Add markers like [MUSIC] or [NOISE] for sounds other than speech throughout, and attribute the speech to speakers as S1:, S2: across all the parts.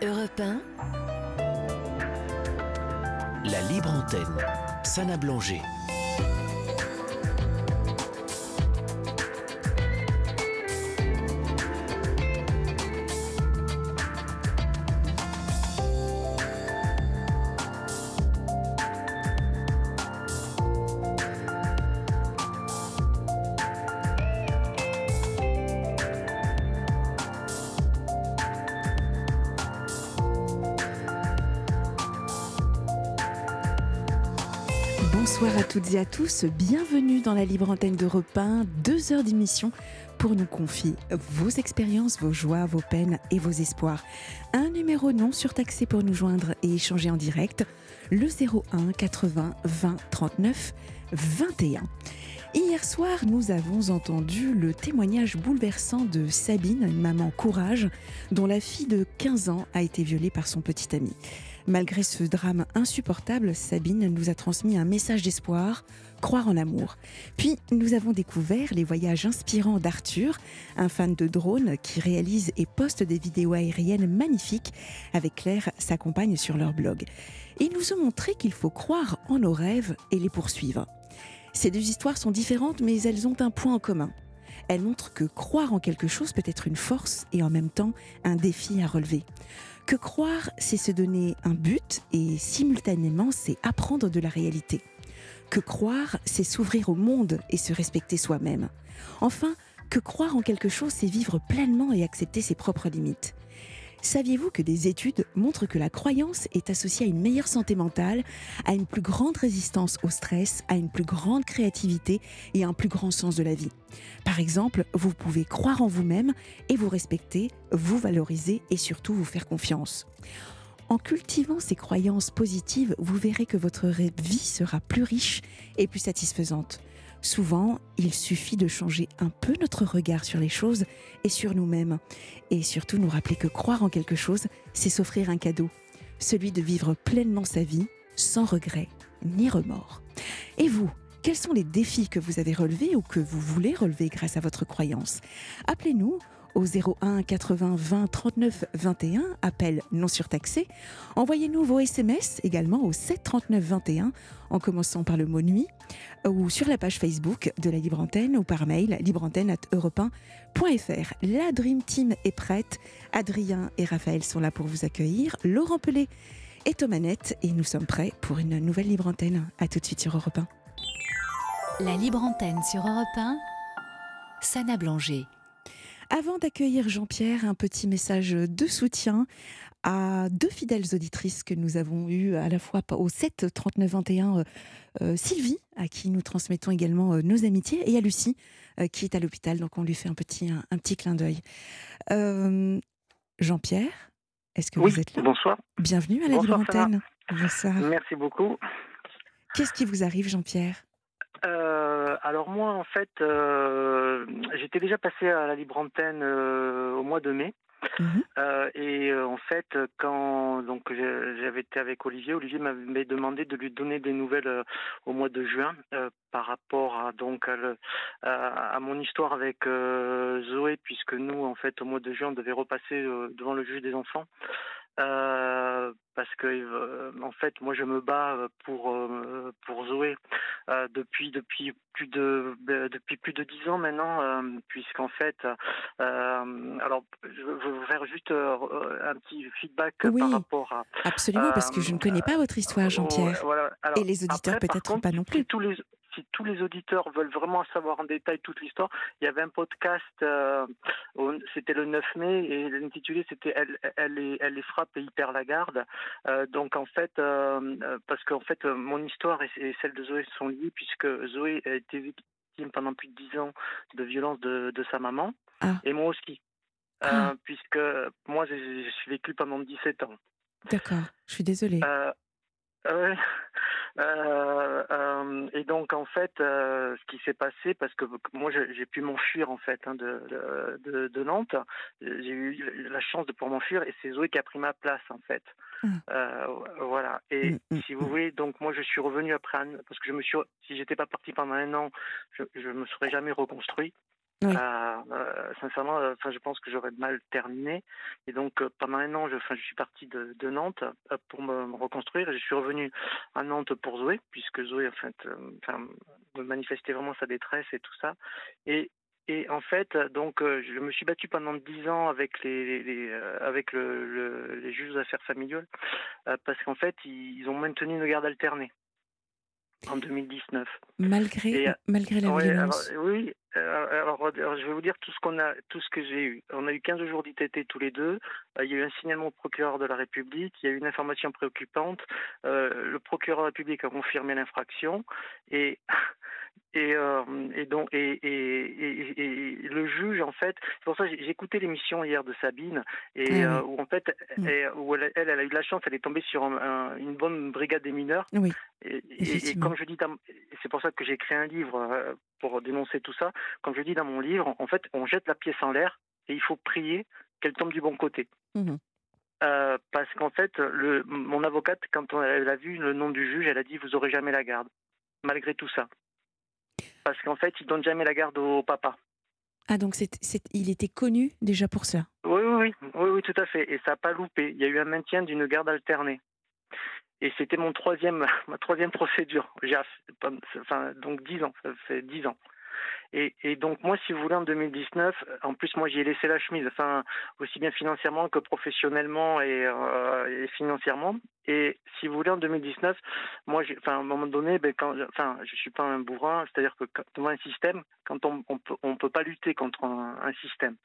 S1: Europe 1. La libre antenne. Sana Blanger.
S2: Toutes à tous, bienvenue dans la libre antenne de Repin, deux heures d'émission pour nous confier vos expériences, vos joies, vos peines et vos espoirs. Un numéro non surtaxé pour nous joindre et échanger en direct, le 01 80 20 39 21. Hier soir, nous avons entendu le témoignage bouleversant de Sabine, une maman courage, dont la fille de 15 ans a été violée par son petit ami. Malgré ce drame insupportable, Sabine nous a transmis un message d'espoir, croire en l'amour. Puis nous avons découvert les voyages inspirants d'Arthur, un fan de drone qui réalise et poste des vidéos aériennes magnifiques avec Claire, sa compagne, sur leur blog. Ils nous ont montré qu'il faut croire en nos rêves et les poursuivre. Ces deux histoires sont différentes, mais elles ont un point en commun. Elles montrent que croire en quelque chose peut être une force et en même temps un défi à relever. Que croire, c'est se donner un but et simultanément, c'est apprendre de la réalité? Que croire, c'est s'ouvrir au monde et se respecter soi-même? Enfin, que croire en quelque chose, c'est vivre pleinement et accepter ses propres limites. Saviez-vous que des études montrent que la croyance est associée à une meilleure santé mentale, à une plus grande résistance au stress, à une plus grande créativité et à un plus grand sens de la vie? Par exemple, vous pouvez croire en vous-même et vous respecter, vous valoriser et surtout vous faire confiance. En cultivant ces croyances positives, vous verrez que votre vie sera plus riche et plus satisfaisante. Souvent, il suffit de changer un peu notre regard sur les choses et sur nous-mêmes. Et surtout nous rappeler que croire en quelque chose, c'est s'offrir un cadeau, celui de vivre pleinement sa vie, sans regret ni remords. Et vous quels sont les défis que vous avez relevés ou que vous voulez relever grâce à votre croyance? Appelez-nous au 01 80 20 39 21, appel non surtaxé. Envoyez-nous vos SMS également au 7 39 21 en commençant par le mot nuit ou sur la page Facebook de la Libre Antenne ou par mail libreantenne@europe1.fr. La Dream Team est prête. Adrien et Raphaël sont là pour vous accueillir. Laurent Pelé est aux manettes et nous sommes prêts pour une nouvelle Libre Antenne. À tout de suite sur Europe 1.
S1: La Libre Antenne sur Europe 1, Sana Blanger.
S2: Avant d'accueillir Jean-Pierre, un petit message de soutien à deux fidèles auditrices que nous avons eues à la fois au 7 39 21 euh, Sylvie à qui nous transmettons également euh, nos amitiés et à Lucie euh, qui est à l'hôpital donc on lui fait un petit un, petit clin d'œil. Euh, Jean-Pierre, est-ce que
S3: oui,
S2: vous êtes là?
S3: Bonsoir.
S2: Bienvenue à la Libre Antenne. Bonsoir.
S3: Merci beaucoup.
S2: Qu'est-ce qui vous arrive Jean-Pierre?
S3: Euh, alors moi, en fait, euh, j'étais déjà passé à la libre antenne euh, au mois de mai.
S2: Mhm.
S3: Euh, et euh, en fait, quand donc j'avais été avec Olivier, Olivier m'avait demandé de lui donner des nouvelles au mois de juin euh, par rapport à donc à, le- à- à mon histoire avec Zoé, puisque nous, en fait, au mois de juin, on devait repasser devant le juge des enfants. Euh, parce que euh, en fait moi je me bats euh, pour euh, pour Zoé depuis depuis plus de depuis plus de dix ans maintenant puisqu'en fait alors je veux vous faire juste un petit feedback
S2: Oui.
S3: par rapport à
S2: Absolument, parce que je ne connais pas votre histoire, Jean-Pierre.
S3: Voilà.
S2: Et les auditeurs peut-être pas non plus.
S3: Si tous les si tous les auditeurs veulent vraiment savoir en détail toute l'histoire, il y avait un podcast, euh, c'était le 9 mai et l'intitulé c'était elle, elle, les frappe et il perd la garde. Euh, donc en fait, euh, parce qu'en fait mon histoire et, et celle de Zoé sont liées puisque Zoé a été victime pendant plus de 10 ans de violence de, de sa maman
S2: Ah.
S3: et moi aussi.
S2: Ah.
S3: puisque moi j'ai- j'ai vécu pendant 17 ans.
S2: D'accord, je suis désolée.
S3: Euh. Euh, euh, et donc en fait, ce qui s'est passé, parce que moi j'ai pu m'enfuir en fait hein, de, de, Nantes, j'ai eu la chance de pouvoir m'enfuir et c'est Zoé qui a pris ma place en fait. Euh, voilà. Et
S2: Mm, mm,
S3: si vous voulez, donc moi je suis revenu après un, parce que je me suis, si j'étais pas parti pendant un an, je, je me serais jamais reconstruit. Sincèrement, enfin, je pense que j'aurais mal terminé. Et donc, pendant un an, je, je suis parti de, Nantes pour me, reconstruire. Je suis revenu à Nantes pour Zoé, puisque Zoé, en fait, manifestait vraiment sa détresse et tout ça. Et et en fait, donc, je me suis battu pendant dix ans avec les, les, avec le, les juges aux affaires familiales parce qu'en fait, ils, ont maintenu une garde alternée en 2019.
S2: Malgré, malgré la violence.
S3: oui, alors, je vais vous dire tout ce qu'on a, tout ce que j'ai eu. On a eu 15 jours d'ITT tous les deux. il y a eu un signalement au procureur de la République. Il y a eu une information préoccupante. le procureur de la République a confirmé l'infraction et et, euh, et donc et, et, et, le juge en fait c'est pour ça j'ai écouté l'émission hier de Sabine et ah euh, où en fait mm. où elle, elle, a eu de la chance elle est tombée sur une bonne brigade des mineurs.
S2: Oui,
S3: et, comme je dis c'est pour ça que j'ai écrit un livre euh, pour dénoncer tout ça comme je dis dans mon livre en fait on jette la pièce en l'air et il faut prier qu'elle tombe du bon côté. Mmh parce qu'en fait, le, mon avocate, quand elle a vu le nom du juge, elle a dit vous aurez jamais la garde, malgré tout ça parce qu'en fait, ils donnent jamais la garde au papa.
S2: Ah, donc c'est, il était connu déjà pour ça
S3: oui, oui, oui, oui, tout à fait. Et ça n'a pas loupé. Il y a eu un maintien d'une garde alternée. Et c'était mon troisième, [LAUGHS] ma troisième procédure. enfin, donc dix ans, ça fait dix ans. Et, et, donc moi, si vous voulez, en 2019, en plus moi j'y ai laissé la chemise, enfin aussi bien financièrement que professionnellement et, euh, et financièrement. Et si vous voulez, en 2019, moi, enfin, à un moment donné, ben, quand, enfin, je suis pas un bourrin, c'est-à-dire que quand un système, quand on, on peut, on peut pas lutter contre un, un, système.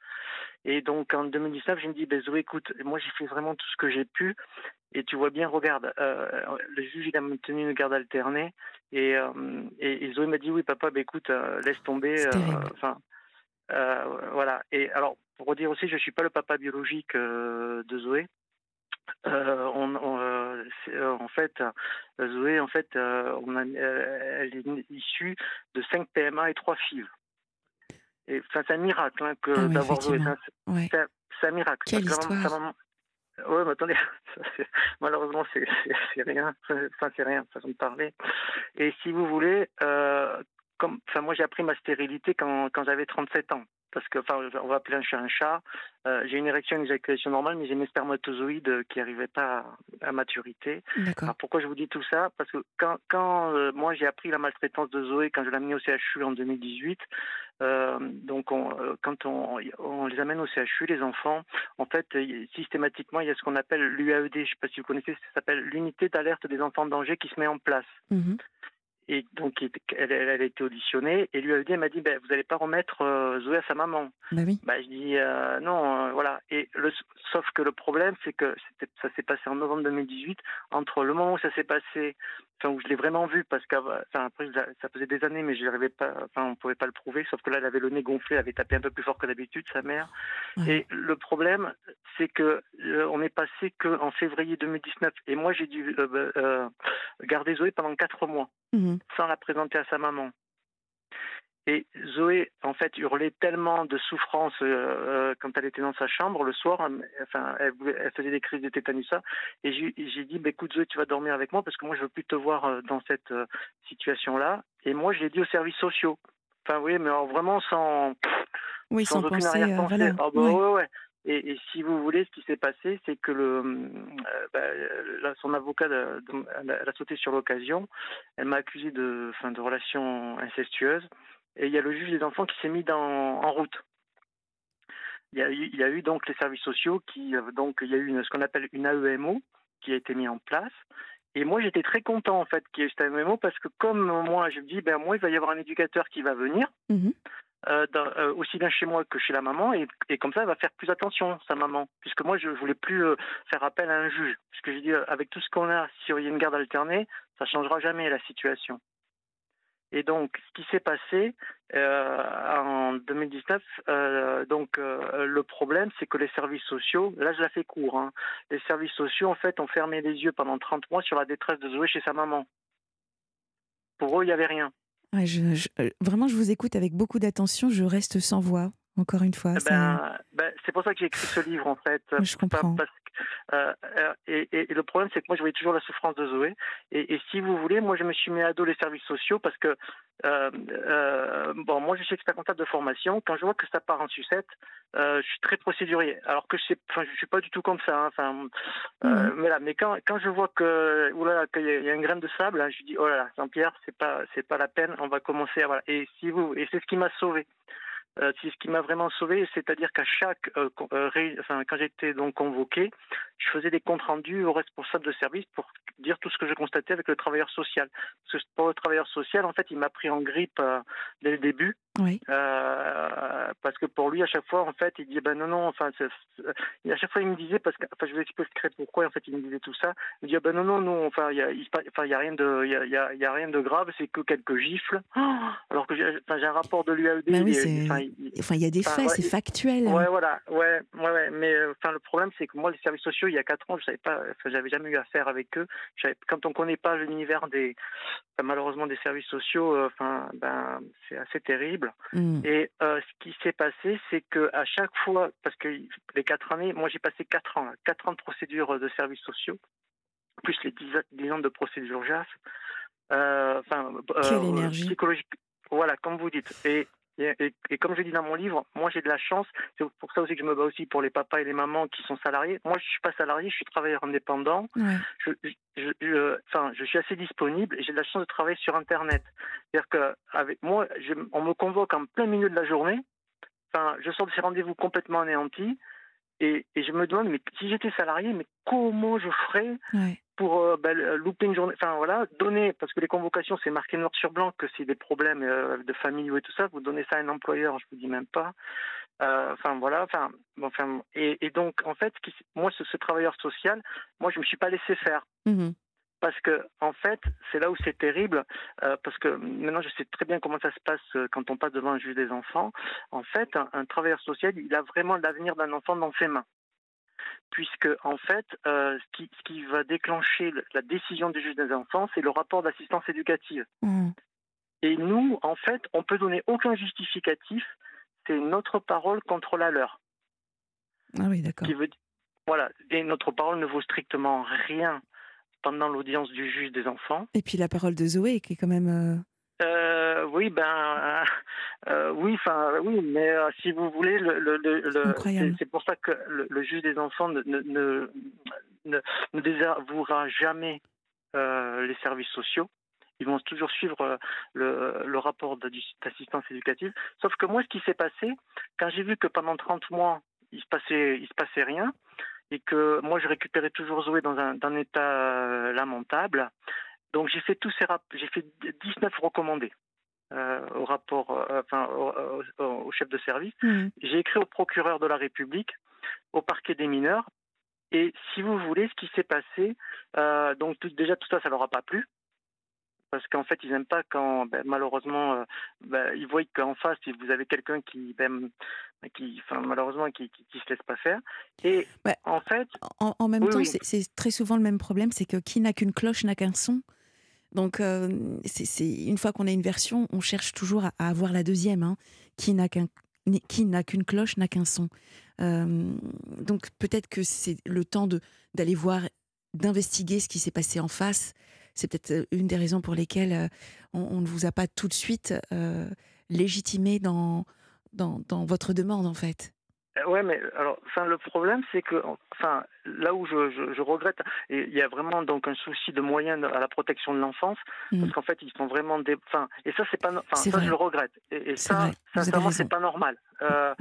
S3: Et donc en 2019, je me dis, ben Zoé, écoute, moi j'ai fait vraiment tout ce que j'ai pu. Et tu vois bien, regarde, euh, le juge il a maintenu une garde alternée et, euh, et, Zoé m'a dit oui papa, ben écoute, euh, laisse tomber. Enfin, voilà. Et alors pour redire aussi, je suis pas le papa biologique de Zoé. On, en fait, Zoé, en fait, on a, elle est issue de 5 PMA et 3 FIV. Et c'est un miracle hein, que
S2: ah
S3: d'avoir Zoé. C'est un, miracle.
S2: Quelle histoire.
S3: Oui, mais attendez, [LAUGHS] malheureusement, c'est rien. Enfin, c'est rien, façon de parler. Et si vous voulez, euh, comme, enfin, moi, j'ai appris ma stérilité quand, quand j'avais 37 ans. Parce que, enfin, on va appeler un chat un chat. Euh, j'ai une érection, une éjaculation normale, mais j'ai mes spermatozoïdes qui n'arrivaient pas à, maturité. Alors pourquoi je vous dis tout ça? Parce que quand, quand euh, moi j'ai appris la maltraitance de Zoé, quand je l'ai amenée au CHU en 2018, euh, donc, euh, quand on, on, les amène au CHU, les enfants, en fait, systématiquement, il y a ce qu'on appelle l'UAED. Je ne sais pas si vous connaissez, ça s'appelle l'unité d'alerte des enfants en danger qui se met en place. Mmh et donc, elle, elle, a été auditionnée et l'UAED m'a dit ben, Vous n'allez pas remettre euh, Zoé à sa maman
S2: bah oui.
S3: bah, Je dis euh, Non, euh, voilà. Et le, sauf que le problème, c'est que ça s'est passé en novembre 2018. Entre le moment où ça s'est passé, enfin, où je l'ai vraiment vu, parce qu'après, ça faisait des années, mais je pas, enfin, on ne pouvait pas le prouver, sauf que là, elle avait le nez gonflé, elle avait tapé un peu plus fort que d'habitude, sa mère. Et le problème, c'est que on est passé qu'en février 2019. Et moi, j'ai dû bah, garder Zoé pendant quatre mois. Mmh sans la présenter à sa maman. Et Zoé, en fait, hurlait tellement de souffrance euh, euh, quand elle était dans sa chambre le soir. Enfin, elle, faisait des crises de tétanus. Et j'ai dit, bah, écoute Zoé, tu vas dormir avec moi parce que moi, je veux plus te voir euh, dans cette situation-là. Et moi, je l'ai dit aux services sociaux. Enfin, oui, mais vraiment sans,
S2: oui, sans, aucune
S3: penser, arrière-pensée. Ah, bah, ouais, ouais. Et, si vous voulez, ce qui s'est passé, c'est que euh, bah, son avocat, elle a sauté sur l'occasion. Elle m'a accusé de, fin, de relations incestueuses. Et il y a le juge des enfants qui s'est mis en route. Il y, a eu, donc les services sociaux qui, euh, donc il y a eu ce qu'on appelle une AEMO qui a été mise en place. Et moi, j'étais très content en fait qu'il y ait cette AEMO parce que comme moi, je me dis, ben moi, il va y avoir un éducateur qui va venir. Mmh euh, euh, aussi bien chez moi que chez la maman, et, comme ça, elle va faire plus attention, sa maman, puisque moi, je voulais plus euh, faire appel à un juge, puisque je dis, avec tout ce qu'on a, si y a une garde alternée, ça changera jamais la situation. Et donc, ce qui s'est passé en 2019, donc le problème, c'est que les services sociaux, là, je la fais court, hein, les services sociaux, en fait, ont fermé les yeux pendant 30 mois sur la détresse de Zoé chez sa maman. Pour eux, il n'y avait rien.
S2: Euh, vraiment, je vous écoute avec beaucoup d'attention. Je reste sans voix, encore une fois.
S3: Eh ben, ben, c'est pour ça que j'ai écrit ce livre, en fait.
S2: Je comprends.
S3: Parce, et, et, le problème, c'est que moi, je voyais toujours la souffrance de Zoé. Et, et, si vous voulez, moi, je me suis mis à dos les services sociaux parce que euh, euh, bon, moi, je suis expert comptable de formation. Quand je vois que ça part en sucette, euh, je suis très procédurier. Alors que je sais, enfin, je suis pas du tout comme ça. Hein. Euh, mais là, mais quand quand je vois que qu'il y, a une graine de sable, hein, je dis oh là là, Saint-Pierre, c'est pas c'est pas la peine. On va commencer à voilà. Et si vous, et c'est ce qui m'a sauvé. Euh, c'est ce qui m'a vraiment sauvé, c'est-à-dire qu'à chaque, euh, euh, enfin, quand j'étais donc convoqué, je faisais des comptes rendus au responsable de service pour dire tout ce que je constatais avec le travailleur social. Parce que pour le travailleur social, en fait, il m'a pris en grippe dès le début. Oui. parce que pour lui, à chaque fois, en fait, il disait ben non, non, enfin, à chaque fois, il me disait, parce que, enfin, je vais expliquer pourquoi, en fait, il me disait tout ça. Il me disait ben non, non, non, enfin, il y a, enfin, il y a rien de, il y a, y a, rien de grave, c'est que quelques gifles. alors que j'ai, un rapport de l'UAED.
S2: Ben Enfin, il y a des faits, c'est factuel.
S3: Ouais, voilà, ouais, ouais, ouais. Mais euh, enfin, le problème, c'est que moi, les services sociaux, il y a quatre ans, je savais pas, j'avais jamais eu affaire avec eux. Quand on connaît pas l'univers des, malheureusement, des services sociaux, euh, enfin, ben, c'est assez terrible. Hmm. Et euh, ce qui s'est passé, c'est que à chaque fois, parce que les quatre années, moi, j'ai passé quatre ans, quatre ans de procédure de services sociaux, plus les dix, ans de procédure JAF. Enfin,
S2: Quelle énergie
S3: psychologique. Voilà, comme vous dites. Et et, et, comme je dis dans mon livre, moi j'ai de la chance. C'est pour ça aussi que je me bats aussi pour les papas et les mamans qui sont salariés. Moi je suis pas salarié, je suis travailleur indépendant. Je, je, je, enfin, je suis assez disponible et j'ai de la chance de travailler sur Internet. C'est-à-dire que avec moi, on me convoque en plein milieu de la journée. Enfin, je sors de ces rendez-vous complètement anéantis. Et, et, je me demande, mais si j'étais salarié, mais comment je ferais pour euh, ben, louper une journée, enfin voilà, donner, parce que les convocations, c'est marqué noir sur blanc que c'est des problèmes euh, de famille et tout ça, vous donnez ça à un employeur, je vous dis même pas. Euh, enfin voilà, enfin, enfin et, et, donc en fait, moi ce, ce, travailleur social, moi je me suis pas laissé faire. Mmh parce que en fait, c'est là où c'est terrible, euh, parce que maintenant je sais très bien comment ça se passe euh, quand on passe devant un juge des enfants. En fait, un, un travailleur social, il a vraiment l'avenir d'un enfant dans ses mains puisque en fait, euh, ce, qui, ce, qui, va déclencher la décision du juge des enfants, c'est le rapport d'assistance éducative. Mmh. Et nous, en fait, on peut donner aucun justificatif. C'est notre parole contre la leur.
S2: Ah oui, d'accord.
S3: Voilà, et notre parole ne vaut strictement rien pendant l'audience du juge des enfants.
S2: Et puis la parole de Zoé, qui est quand même. Euh,
S3: euh, oui, ben, euh, oui, enfin, oui, mais euh, si vous voulez, le, le, le c'est pour ça que le, juge des enfants ne, ne, ne, ne désavouera jamais les services sociaux. Ils vont toujours suivre le, le rapport d'assistance éducative. Sauf que moi, ce qui s'est passé, quand j'ai vu que pendant 30 mois, il se passait, il se passait rien, et que moi, je récupérais toujours Zoé dans un, dans un état lamentable, donc j'ai fait tous ces j'ai fait 19 recommandés. Euh, au rapport, euh, enfin, au, chef de service. Mmh. J'ai écrit au procureur de la République, au parquet des mineurs. Et si vous voulez, ce qui s'est passé, euh, donc déjà tout ça, ça leur a pas plu. Parce qu'en fait, ils n'aiment pas quand, ben, malheureusement, ben, ils voient qu'en face, vous avez quelqu'un qui, ben, qui, enfin, malheureusement, qui, qui, se laisse pas faire. Et en fait,
S2: en, même temps, c'est très souvent le même problème, c'est que qui n'a qu'une cloche n'a qu'un son. Donc, euh, c'est une fois qu'on a une version, on cherche toujours à, avoir la deuxième, hein, qui n'a qu'une cloche n'a qu'un son. Euh, donc, peut-être que c'est le temps d'aller voir, d'investiguer ce qui s'est passé en face. C'est peut-être euh, une des raisons pour lesquelles on, ne vous a pas tout de suite légitimé dans, dans votre demande, en fait.
S3: Euh, ouais, mais alors, enfin, le problème, c'est que, enfin, là où je, je, je regrette, et il y a vraiment donc un souci de moyens à la protection de l'enfance, mm. parce qu'en fait, ils sont vraiment des, enfin, et ça, c'est pas, enfin, ça, je le regrette, et, et ça, sincèrement, c'est pas normal,
S2: euh,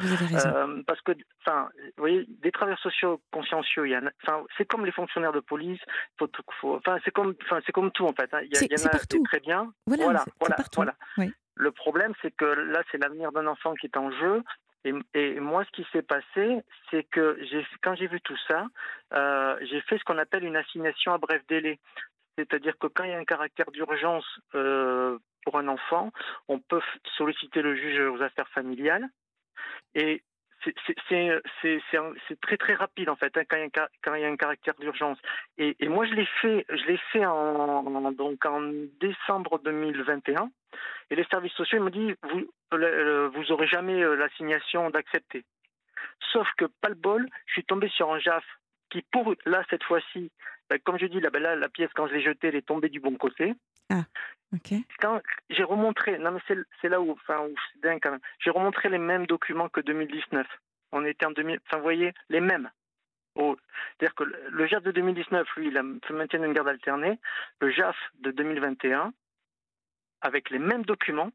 S2: euh,
S3: parce que, enfin, vous voyez, des travailleurs sociaux consciencieux, il y a, enfin, c'est comme les fonctionnaires de police, faut, faut, enfin, c'est comme, enfin, c'est comme tout en fait, hein. il y, a, y en a très bien,
S2: voilà,
S3: voilà, voilà.
S2: voilà. Oui.
S3: Le problème, c'est que là, c'est l'avenir d'un enfant qui est en jeu. Et, moi, ce qui s'est passé, c'est que quand j'ai vu tout ça, euh, j'ai fait ce qu'on appelle une assignation à bref délai. C'est-à-dire que quand il y a un caractère d'urgence euh, pour un enfant, on peut solliciter le juge aux affaires familiales. Et c'est très très rapide en fait hein, quand, il y a, un caractère d'urgence. Et, moi je l'ai fait, en, décembre 2021. Et les services sociaux m'ont dit vous vous aurez jamais euh, l'assignation d'accepter. Sauf que pas le bol, je suis tombé sur un JAF qui, pour là, cette fois-ci, comme je dis, là, ben, là, la pièce, quand je l'ai jetée, elle est tombée du bon côté.
S2: Ah, ok.
S3: Quand j'ai remontré, non mais c'est là où, enfin, où c'est dingue quand même, j'ai remontré les mêmes documents que 2019. On était en 2000, enfin, vous voyez, les mêmes. C'est-à-dire que le JAF de 2019, lui, il a fait maintenir une garde alternée. Le JAF de 2021, avec les mêmes documents,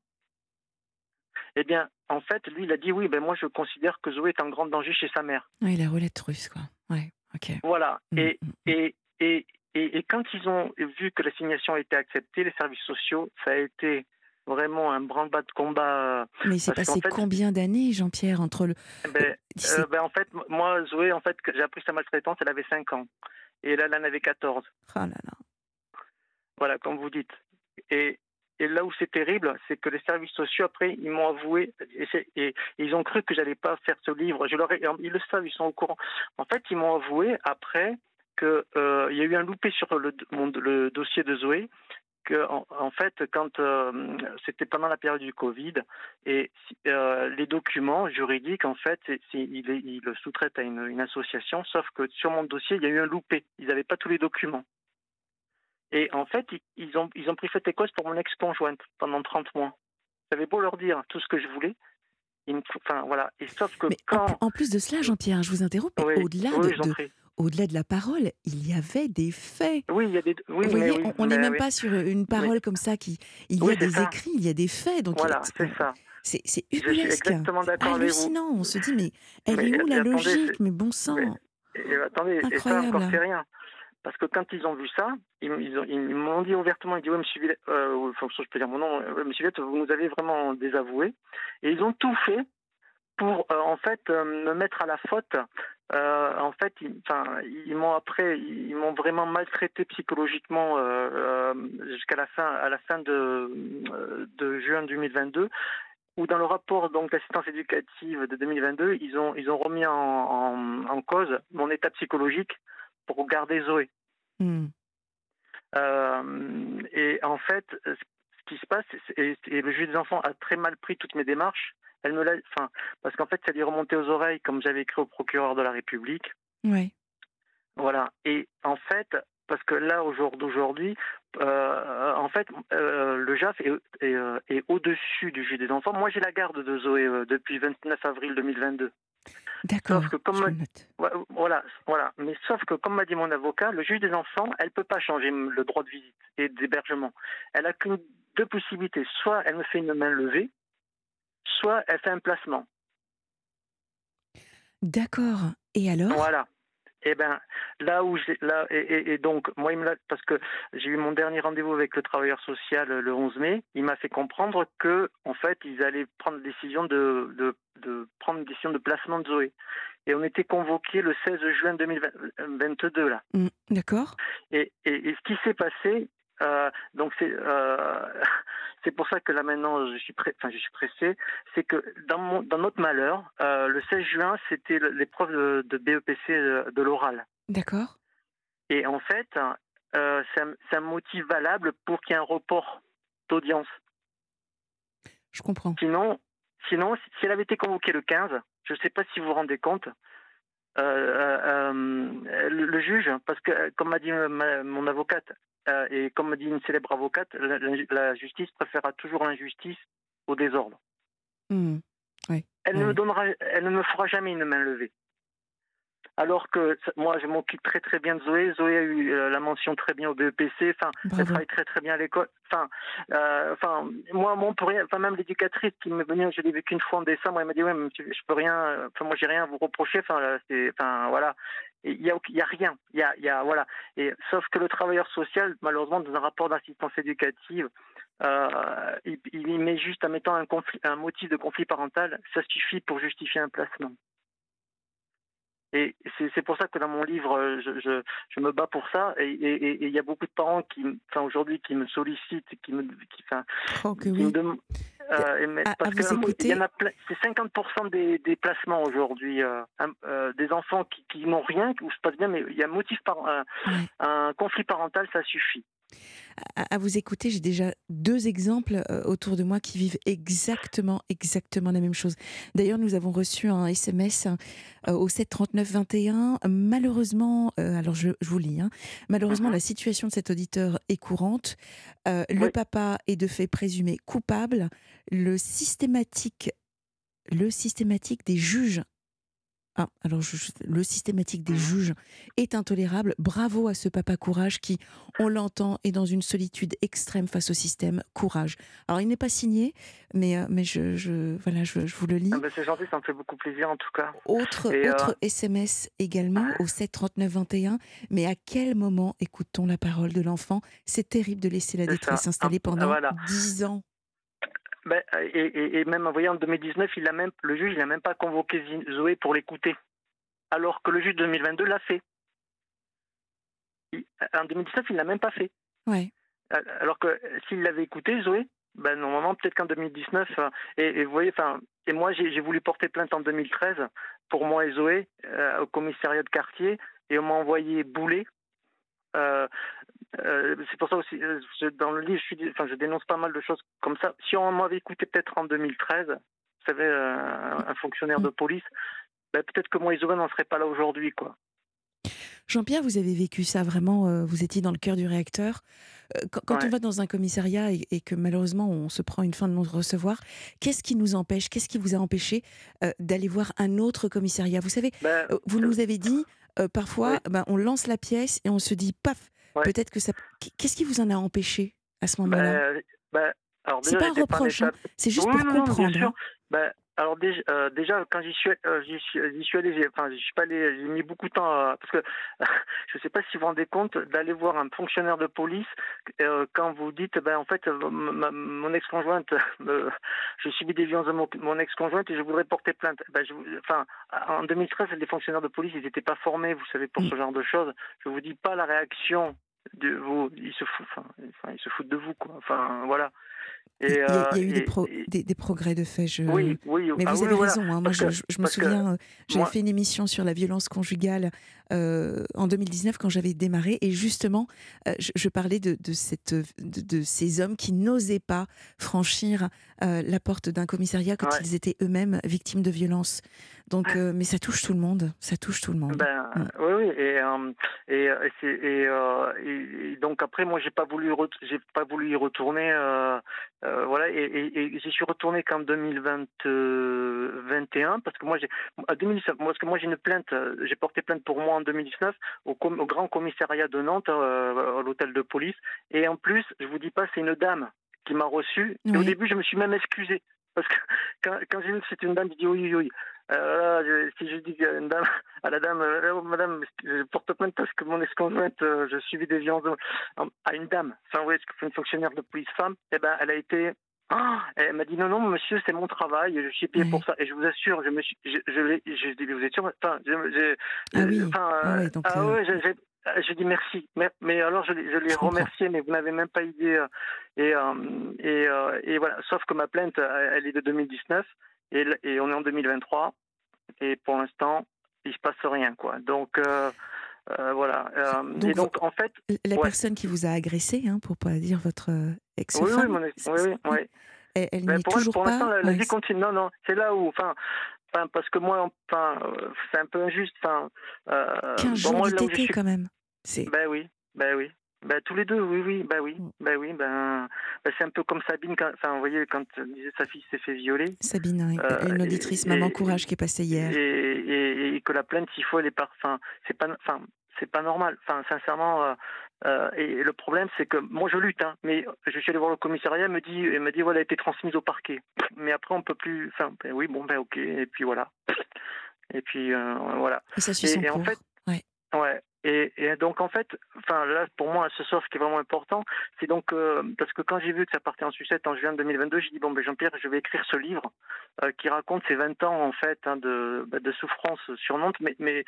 S3: eh bien, en fait, lui, il a dit oui, ben moi, je considère que Zoé est en grand danger chez sa mère.
S2: Oui, la roulette russe, quoi. Ouais, ok.
S3: Voilà. Mm, et, mm, mm. Et, et, et, quand ils ont vu que l'assignation a été acceptée, les services sociaux, ça a été vraiment un branle-bas de combat.
S2: Mais il s'est passé combien d'années, Jean-Pierre, entre le.
S3: Eh ben, euh, ben, en fait, moi, Zoé, en fait, j'ai appris sa maltraitance, elle avait 5 ans. Et là, elle en avait 14.
S2: Oh là là.
S3: Voilà, comme vous dites. Et, et là où c'est terrible, c'est que les services sociaux, après, ils m'ont avoué, et, ils ont cru que j'allais pas faire ce livre. Je leur ils le savent, ils sont au courant. En fait, ils m'ont avoué, après, qu'il euh, y a eu un loupé sur le, le dossier de Zoé, que en, fait, quand euh, c'était pendant la période du Covid, et euh, les documents juridiques, en fait, ils le sous-traitent à une, une, association, sauf que sur mon dossier, il y a eu un loupé. Ils n'avaient pas tous les documents. Et en fait, ils ont, ils ont pris cette écosse pour mon ex-conjointe pendant 30 mois. J'avais beau leur dire tout ce que je voulais. enfin, voilà. Et sauf que quand...
S2: en, plus de cela, Jean-Pierre, je vous interromps, au-delà de, au-delà de la parole, il y avait des faits.
S3: Oui, il y a des. Oui,
S2: on n'est même pas sur une parole comme ça qui. Il y a des écrits, il y a des faits. Donc
S3: voilà, c'est ça.
S2: C'est ubuesque, hallucinant. On se dit mais elle est où la logique? Mais bon sang.
S3: et, attendez, et ça encore c'est rien. Parce que quand ils ont vu ça, ils, m'ont dit ouvertement, ils disent ouais, Monsieur Villette, euh, je peux dire mon nom, euh, Monsieur Villette, vous nous avez vraiment désavoué. Et ils ont tout fait pour euh, en fait me mettre à la faute. En fait, ils, m'ont après, ils m'ont vraiment maltraité psychologiquement jusqu'à la fin, à la fin de, de juin 2022 où dans le rapport donc d'assistance éducative de 2022, ils ont ils ont remis en, en, en cause mon état psychologique pour garder Zoé. Hmm. Euh, et en fait, ce qui se passe, et, le juge des enfants a très mal pris toutes mes démarches. Elle me l'a, enfin, parce qu'en fait, ça lui remontait aux oreilles, comme j'avais écrit au procureur de la République.
S2: Oui.
S3: Voilà. Et en fait, parce que là, au jour d'aujourd'hui, euh, en fait, euh, le JAF est, est, est au-dessus du juge des enfants. Moi, j'ai la garde de Zoé depuis 29 avril 2022.
S2: D'accord.
S3: voilà, voilà. Mais sauf que, comme m'a dit mon avocat, le juge des enfants, elle peut pas changer le droit de visite et d'hébergement. Elle a qu'une deux possibilités. Soit elle me fait une main levée, soit elle fait un placement.
S2: D'accord. Et alors?
S3: Voilà. Eh ben, là où j'ai, là, et, donc, moi, il me parce que j'ai eu mon dernier rendez-vous avec le travailleur social le 11 mai, il m'a fait comprendre que, en fait, ils allaient prendre décision de, de, de prendre une décision de placement de Zoé. Et on était convoqué le 16 juin 2022, là.
S2: Mmh, d'accord.
S3: Et, et, ce qui s'est passé, euh, donc c'est euh, [LAUGHS] c'est pour ça que là maintenant je suis enfin je suis pressé, c'est que dans mon dans notre malheur, euh, le 16 juin c'était l'épreuve de, de, BEPC de, l'oral.
S2: D'accord.
S3: Et en fait, c'est un, un, motif valable pour qu'il y ait un report d'audience.
S2: Je comprends.
S3: Sinon, sinon, si elle avait été convoquée le 15, je ne sais pas si vous vous rendez compte, le, juge, parce que comme m'a dit mon avocate, euh, et comme dit une célèbre avocate, la, justice préférera toujours l'injustice au désordre.
S2: Mmh.
S3: Elle, Ne me donnera, elle ne me fera jamais une main levée. Alors que moi, je m'occupe très très bien de Zoé. Zoé a eu euh, la mention très bien au BEPC. Enfin, elle travaille très très bien à l'école. Enfin, euh, enfin, moi, même l'éducatrice qui me venait, je l'ai vu qu'une fois en décembre, elle m'a dit ouais, je peux rien. Enfin, moi, j'ai rien à vous reprocher. Enfin, c'est, voilà. Il y a, y a rien. Il y a, y a, voilà. Et sauf que le travailleur social, malheureusement, dans un rapport d'assistance éducative, euh, il, il, met juste en mettant un conflit, un motif de conflit parental, ça suffit pour justifier un placement. Et c'est pour ça que dans mon livre, euh, je, je, je me bats pour ça. Et il y a beaucoup de parents qui, enfin aujourd'hui, qui me sollicitent, qui me, qui, enfin,
S2: oh, que oui.
S3: euh, parce que il y en a c'est 50% des, des placements aujourd'hui, euh, euh, des enfants qui, qui n'ont rien, où se passe bien, mais il y a un motif par un conflit parental, ça suffit.
S2: À, vous écouter, j'ai déjà deux exemples euh, autour de moi qui vivent exactement, exactement la même chose. D'ailleurs, nous avons reçu un SMS euh, au 739 21. Malheureusement, euh, alors je, vous lis, hein. malheureusement, la situation de cet auditeur est courante. Le papa est de fait présumé coupable. Le systématique, le systématique des juges ah, alors, le systématique des mmh. juges est intolérable. Bravo à ce papa courage qui, on l'entend, est dans une solitude extrême face au système. Courage. Alors, il n'est pas signé, mais, euh, mais je, voilà, je, vous le lis.
S3: Ah, c'est gentil, ça me fait beaucoup plaisir en tout cas.
S2: Autre, autre SMS euh, également au 7 39 21. Mais à quel moment écoute-t-on la parole de l'enfant? C'est terrible de laisser la détresse s'installer ah, pendant dix 10 ans.
S3: Ben, et, même en voyant en 2019, il a même, le juge n'a même pas convoqué Zoé pour l'écouter, alors que le juge de 2022 l'a fait. en 2019, il l'a même pas fait.
S2: Ouais.
S3: Alors que s'il l'avait écouté, Zoé, ben normalement peut-être qu'en 2019, euh, et, vous voyez, enfin, et moi j'ai voulu porter plainte en 2013 pour moi et Zoé euh, au commissariat de quartier, et on m'a envoyé bouler. Euh, euh, c'est pour ça aussi, euh, dans le livre, je, suis, enfin, je dénonce pas mal de choses comme ça. Si on m'avait écouté peut-être en 2013, vous savez, euh, un fonctionnaire de police, ben, peut-être que moi, Isoba n'en serait pas là aujourd'hui, quoi.
S2: Jean-Pierre, vous avez vécu ça vraiment, vous étiez dans le cœur du réacteur. Quand, on va dans un commissariat et, que malheureusement on se prend une fin de non-recevoir, qu'est-ce qui nous empêche, qu'est-ce qui vous a empêché d'aller voir un autre commissariat? Vous savez, ben, vous nous avez dit, parfois, ben, on lance la pièce et on se dit, paf, Peut-être que ça. Qu'est-ce qui vous en a empêché à ce moment-là?
S3: bah, bah,
S2: C'est pas un reproche, hein. c'est juste pour comprendre. Hein.
S3: Bah, alors déjà, euh, déjà quand j'y suis, euh, j'y suis, suis, allé, enfin j'y suis pas allé, j'ai mis beaucoup de temps parce que [LAUGHS] je sais pas si vous vous rendez compte d'aller voir un fonctionnaire de police euh, quand vous dites, ben en fait mon ex-conjointe, [LAUGHS] je subis des violences de mon, ex-conjointe et je voudrais porter plainte. Ben, je, enfin en 2013 les fonctionnaires de police ils n'étaient pas formés, vous savez pour ce genre de choses. Je vous dis pas la réaction de vous, ils se foutent, enfin, ils se foutent de vous quoi. Enfin voilà
S2: il, y a, eu euh, des, progrès de fait. Je...
S3: Oui, oui.
S2: Mais vous avez raison. Hein. moi, je, me souviens, euh, j'avais fait une émission sur la violence conjugale euh, en 2019 quand j'avais démarré. Et justement, je, parlais de, cette, de, ces hommes qui n'osaient pas franchir la porte d'un commissariat quand ils étaient eux-mêmes victimes de violences. Donc, mais ça touche tout le monde. Ça touche tout le monde.
S3: Ben, mm. Oui, oui. Et, et, et, donc après, moi, j'ai pas voulu, j'ai pas voulu y retourner. Euh, voilà, et, et, j'y suis retourné qu'en 2021 parce que moi j'ai à 2019, parce que moi j'ai une plainte, euh, j'ai porté plainte pour moi en 2019 au, au grand commissariat de Nantes, euh, à l'hôtel de police, et en plus, je vous dis pas, c'est une dame qui m'a reçu. Et au début, je me suis même excusé parce que quand, quand j'ai vu que c'était une dame, j'ai dit oui, oui, oui. Euh, si je dis à, une dame, à la dame, euh, madame, je porte plainte parce que mon ex-conjointe, euh, je suivis des violences à une dame, enfin, oui, une fonctionnaire de police femme, eh ben, elle a été ah, elle m'a dit non non monsieur c'est mon travail je suis payé pour ça. Et je vous assure je me suis je je, je, dis vous êtes sûr enfin je,
S2: ah oui. ah, oui, donc ah
S3: ouais je dis merci, mais, alors je, je l'ai remercié, mais vous n'avez même pas idée. Et, et, et, voilà, sauf que ma plainte, elle est de 2019 et, et on est en 2023 et pour l'instant il se passe rien quoi. Donc euh, euh, voilà.
S2: Euh, et donc en fait, la personne qui vous a agressé, hein, pour pas dire votre ex-femme,
S3: oui, oui, oui, oui,
S2: elle, elle ben, toujours
S3: pour
S2: pas.
S3: La, la vie continue. Non, non, c'est là où, enfin, parce que moi, enfin, c'est un peu injuste. Enfin,
S2: 15 jours bon, moi, quand même.
S3: Ben oui, ben oui. Ben, tous les deux, oui, oui, ben oui, mm. ben oui, ben, ben c'est un peu comme Sabine, quand, enfin, vous voyez, quand disait sa fille s'est fait violer.
S2: Sabine, oui. Euh, une auditrice, Maman Courage, qui est passée hier.
S3: Et, et, que la plainte, s'il faut, elle est par, enfin, c'est pas, enfin, c'est pas normal. Enfin, sincèrement, euh, euh, et le problème, c'est que moi, je lutte, hein, mais je suis allé voir le commissariat, elle me dit, elle me dit, voilà, elle a été transmise au parquet. Mais après, on peut plus, enfin, ben oui, bon, ben ok, et puis voilà. Et puis voilà.
S2: Et ça suit son
S3: et, en fait, ouais. Ouais. Et, et, donc en fait, enfin là pour moi ce soir ce qui est vraiment important, c'est donc euh, parce que quand j'ai vu que ça partait en sucette en juin 2022, j'ai dit bon ben Jean-Pierre, je vais écrire ce livre euh, qui raconte ces 20 ans en fait hein, de, bah, de souffrance sur Nantes, mais mais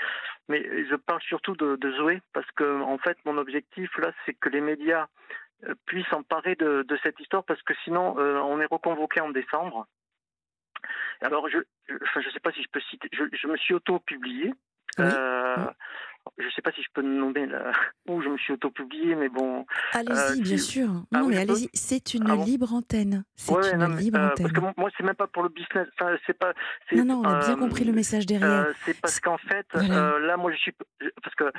S3: mais je parle surtout de, de Zoé parce que en fait mon objectif là c'est que les médias euh, puissent s'emparer de, de, cette histoire parce que sinon on est reconvoqué en décembre. Alors je je, je sais pas si je peux citer, je, je me suis auto publié. Euh, je ne sais pas si je peux nommer là, où je me suis auto-publié, mais bon.
S2: Allez-y, bien sûr. Ah non, mais allez-y, c'est une ah libre antenne. C'est une libre antenne.
S3: Parce que moi, c'est même pas pour le business. Enfin, c'est pas.
S2: Non, non, on a bien compris le message derrière.
S3: c'est parce qu'en fait, là, moi, je suis. Parce que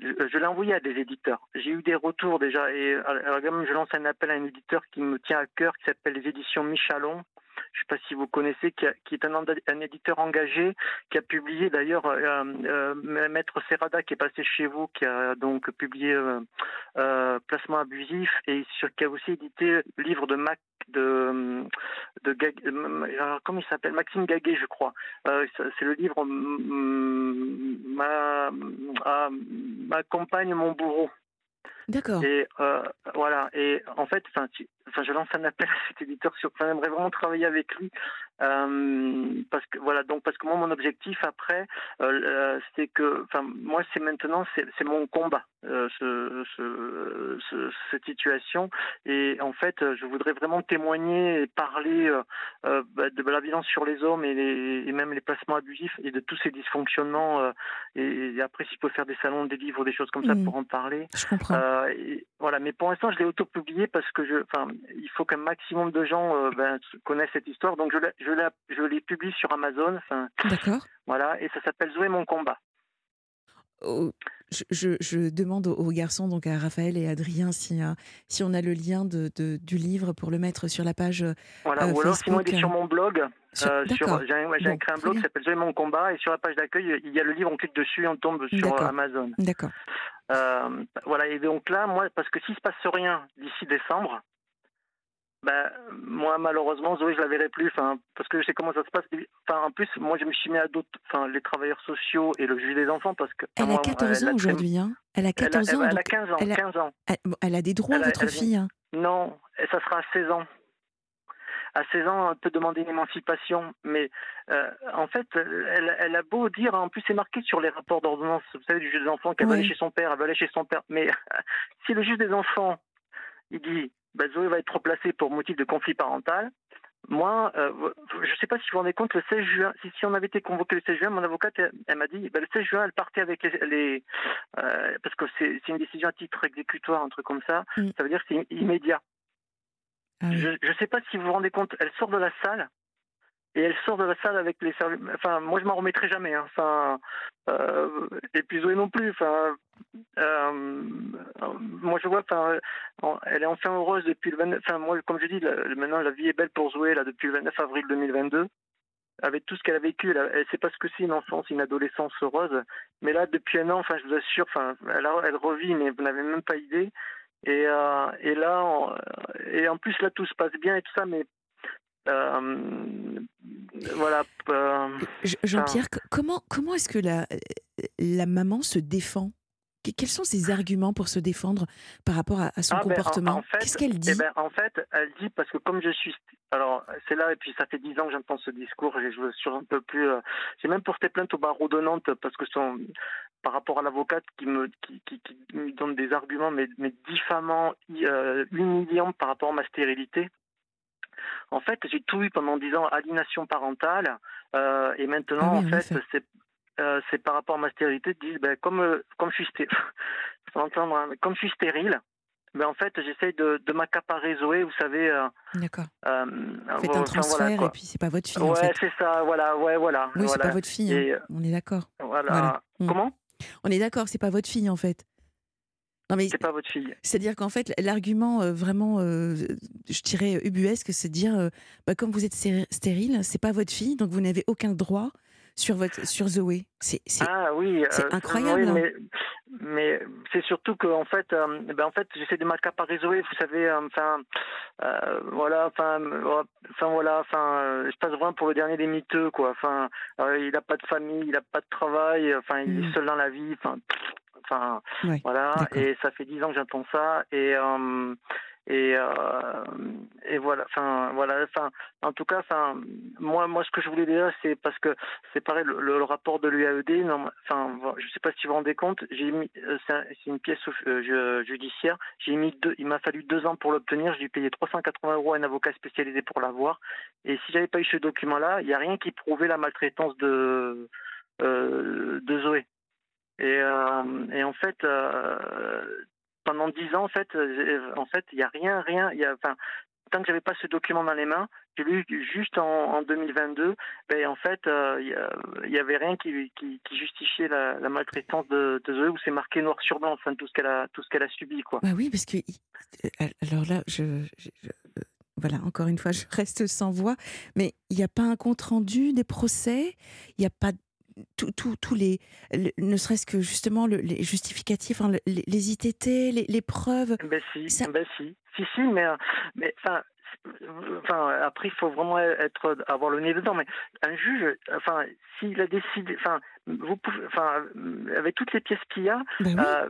S3: je, l'ai envoyé à des éditeurs. J'ai eu des retours déjà. Et alors, je lance un appel à un éditeur qui me tient à cœur, qui s'appelle les éditions Michalon je ne sais pas si vous connaissez, qui, est un, éditeur engagé, qui a publié d'ailleurs euh, euh, Maître Serrada qui est passé chez vous, qui a donc publié euh, Placement abusif et qui a aussi édité le livre de Mac de, de comment il s'appelle? Maxime Gaguet, je crois. c'est le livre ma compagne, mon bourreau.
S2: D'accord.
S3: Et euh, voilà. Et en fait, enfin, je lance un appel à cet éditeur sur. Enfin, j'aimerais vraiment travailler avec lui euh, parce que voilà. Donc parce que moi, mon objectif après, euh, c'est que, enfin, moi, c'est maintenant, c'est mon combat. Ce, ce, cette situation et en fait je voudrais vraiment témoigner et parler bah, de la violence sur les hommes et, les, et, même les placements abusifs et de tous ces dysfonctionnements et, après s'il peut faire des salons des livres des choses comme ça mmh. pour en parler
S2: je comprends
S3: euh, voilà, mais pour l'instant, je l'ai auto-publié parce que je, enfin, il faut qu'un maximum de gens euh, ben, connaissent cette histoire. Donc, je l'ai, je l'ai, je publié sur Amazon.
S2: D'accord.
S3: Voilà, et ça s'appelle Zoé mon combat.
S2: Oh, je, je, demande aux garçons, donc à Raphaël et Adrien, si, euh, si on a le lien de, de, du livre pour le mettre sur la page.
S3: Voilà, ou alors sinon il est sur mon blog. j'ai, créé un blog qui s'appelle Zoé mon combat et sur la page d'accueil, il y a le livre, on clique dessus, on tombe sur Amazon.
S2: D'accord.
S3: Euh, voilà, et donc là, moi, parce que s'il se passe rien d'ici décembre, ben, moi, malheureusement, Zoé, je la verrai plus, enfin, parce que je sais comment ça se passe. Enfin, en plus, moi, je me suis mis à d'autres, enfin, les travailleurs sociaux et le juge des enfants, parce que.
S2: Elle a 14 ans aujourd'hui, hein. Elle a 14 ans.
S3: Elle a 15 ans. Elle a, 15 ans.
S2: Elle, a des droits, votre fille. Hein.
S3: Non, ça sera à 16 ans à 16 ans, elle peut demander une émancipation. Mais euh, en fait, elle, elle, a beau dire, en plus c'est marqué sur les rapports d'ordonnance, vous savez, du juge des enfants, qu'elle va aller chez son père, elle va aller chez son père. Mais [LAUGHS] si le juge des enfants, il dit, bah, Zoé va être replacée pour motif de conflit parental, moi, euh, je ne sais pas si vous vous rendez compte, le 16 juin, si, si on avait été convoqué le 16 juin, mon avocate, elle, m'a dit, bah, le 16 juin, elle partait avec les... euh, parce que c'est une décision à titre exécutoire, un truc comme ça, mm. ça veut dire que c'est immédiat. Ah je ne sais pas si vous vous rendez compte, elle sort de la salle et elle sort de la salle avec les services. Enfin, moi je m'en remettrai jamais. Hein. Enfin, euh, et puis Zoé non plus. Enfin, euh, moi je vois. Enfin, elle est enfin heureuse depuis le 29. Enfin, moi comme je dis, maintenant la vie est belle pour Zoé là depuis le 29 avril 2022. Avec tout ce qu'elle a vécu, elle, sait pas ce que c'est une enfance, une adolescence heureuse. Mais là, depuis un an, enfin, je vous assure, enfin, elle, elle revit, mais vous n'avez même pas idée. Et, euh, et là, et en plus là tout se passe bien et tout ça, mais euh, voilà. Euh,
S2: Jean-Pierre, comment comment est-ce que la la maman se défend? Quels sont ses arguments pour se défendre par rapport à, son ah, ben, comportement? Qu'est-ce qu'elle dit?
S3: eh ben, En fait, elle dit parce que comme je suis, alors c'est là et puis ça fait dix ans que j'entends ce discours, je suis un peu plus, j'ai même porté plainte au barreau de Nantes parce que son, par rapport à l'avocate qui me, qui, qui, me donne des arguments, mais, mais diffamants, euh, humiliants par rapport à ma stérilité. En fait, j'ai tout eu pendant dix ans, aliénation parentale, euh, et maintenant, ah en fait, c'est euh, c'est par rapport à ma stérilité, disent, ben, comme, euh, comme, je suis stérile, [LAUGHS] hein, comme je suis stérile, ben, en fait, j'essaye de, de m'accaparer Zoé, vous savez.
S2: Euh, D'accord. Euh, Faites un transfert et puis c'est pas votre fille.
S3: Ouais,
S2: en fait.
S3: c'est ça, voilà, ouais, voilà.
S2: Oui,
S3: voilà.
S2: c'est pas votre fille, hein. on est d'accord.
S3: Voilà. Mm. Comment?
S2: On est d'accord, c'est pas votre fille en fait.
S3: Non mais c'est pas votre fille.
S2: C'est-à-dire qu'en fait, l'argument euh, vraiment, euh, je dirais ubuesque, c'est de dire, euh, bah, comme vous êtes stérile, c'est pas votre fille, donc vous n'avez aucun droit sur votre sur. C'est
S3: ah oui,
S2: c'est incroyable.
S3: Oui, hein. mais, mais c'est surtout que en fait, ben en fait, j'essaie de m'accaparer Zoé. Vous savez, enfin, voilà, enfin, enfin voilà, enfin, je passe vraiment pour le dernier des miteux, quoi. Enfin, il n'a pas de famille, il n'a pas de travail, enfin, il est mmh. seul dans la vie, enfin. Enfin, voilà. Et ça fait dix ans que j'entends ça. Et euh, et euh, et voilà. Enfin, voilà. Enfin, en tout cas, enfin, moi, moi, ce que je voulais dire, c'est parce que c'est pareil, le, rapport de l'UAED. Non, enfin, je sais pas si vous vous rendez compte. J'ai mis, euh, c'est une pièce judiciaire. J'ai mis deux. Il m'a fallu deux ans pour l'obtenir. J'ai dû payer 380 euros à un avocat spécialisé pour l'avoir. Et si j'avais pas eu ce document-là, il y a rien qui prouvait la maltraitance de de Zoé. Et, et en fait, pendant dix ans, en fait, en fait, il y a rien, rien. Y a, enfin, tant que j'avais pas ce document dans les mains, j'ai lu juste en, 2022, ben, en fait, il n'y avait rien qui, justifiait la, maltraitance de, Zoé, où c'est marqué noir sur blanc, enfin, tout ce qu'elle a, tout ce qu'elle a subi, quoi.
S2: Bah oui, parce que alors là, je, voilà, encore une fois, je reste sans voix, mais il n'y a pas un compte rendu des procès, il n'y a pas tous les, ne serait-ce que justement le, les justificatifs, les, les, ITT, les, les preuves.
S3: Ben si, ben si, si, si, mais, mais enfin, enfin, après, il faut vraiment être, avoir le nez dedans. Mais un juge, enfin, s'il a décidé, enfin, vous pouvez, enfin, avec toutes les pièces qu'il y a,
S2: ben oui.
S3: Euh,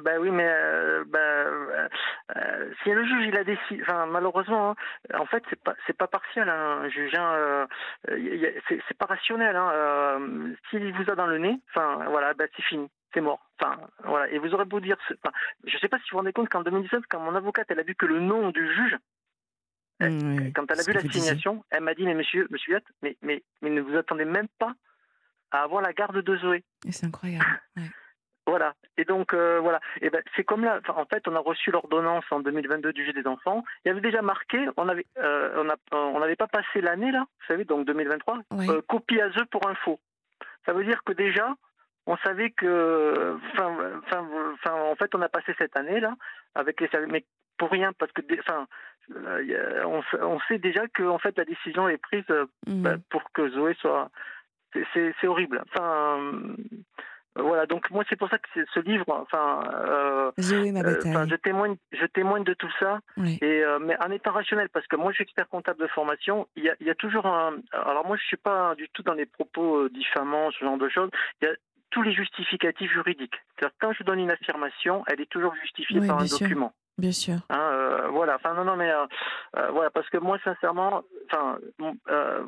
S3: ben oui, mais euh, ben, euh, si le juge il a décidé, enfin malheureusement, hein, en fait c'est pas c'est pas partiel, hein, un juge, hein, c'est pas rationnel. Hein, S'il vous a dans le nez, enfin voilà, ben c'est fini, c'est mort. Enfin voilà, et vous aurez beau dire, enfin, je sais pas si vous vous rendez compte qu'en 2017, quand mon avocate elle a vu que le nom du juge mmh, quand elle a vu l'assignation, elle m'a dit mais monsieur, monsieur mais, mais, mais ne vous attendez même pas à avoir la garde de Zoé.
S2: C'est incroyable. Ouais.
S3: Voilà. Et donc euh, voilà. Et ben c'est comme là. En fait, on a reçu l'ordonnance en 2022 du juge des enfants. Il y avait déjà marqué. On avait, euh, on a, on n'avait pas passé l'année là. Vous savez, donc 2023. Euh, copie à eux pour info. Ça veut dire que déjà, on savait que, enfin, enfin, en fait, on a passé cette année là avec les mais pour rien parce que, enfin, on, on, sait déjà que en fait la décision est prise mmh. ben, pour que Zoé soit. C'est horrible. Enfin voilà, donc moi c'est pour ça que ce livre, enfin, euh,
S2: euh
S3: je témoigne, je témoigne de tout ça, et euh, mais en étant rationnel, parce que moi je suis expert comptable de formation, il y a, il y a toujours un, alors moi je suis pas du tout dans les propos euh, diffamants, ce genre de choses, il y a tous les justificatifs juridiques. C'est-à-dire quand je donne une affirmation, elle est toujours justifiée par un document.
S2: Bien sûr.
S3: Hein, euh, voilà. Enfin non non mais euh, euh, voilà parce que moi sincèrement, enfin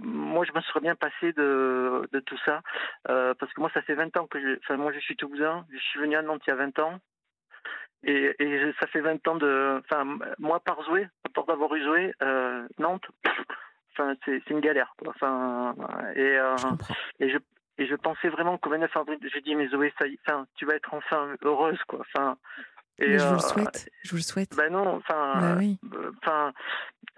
S3: moi je me serais bien passé de, de tout ça parce que moi ça fait 20 ans que je, enfin moi je suis toulousain, je suis venu à Nantes il y a 20 ans et, et ça fait 20 ans de, enfin moi par Zoé, à d'avoir eu Zoé, Nantes, enfin c'est une galère. Enfin et et je et je pensais vraiment qu'au 29 avril, j'ai dit mais Zoé ça, enfin tu vas être enfin heureuse quoi. Enfin
S2: et je vous le euh, souhaite. Je vous le souhaite.
S3: Ben non, enfin, bah oui. Euh, enfin,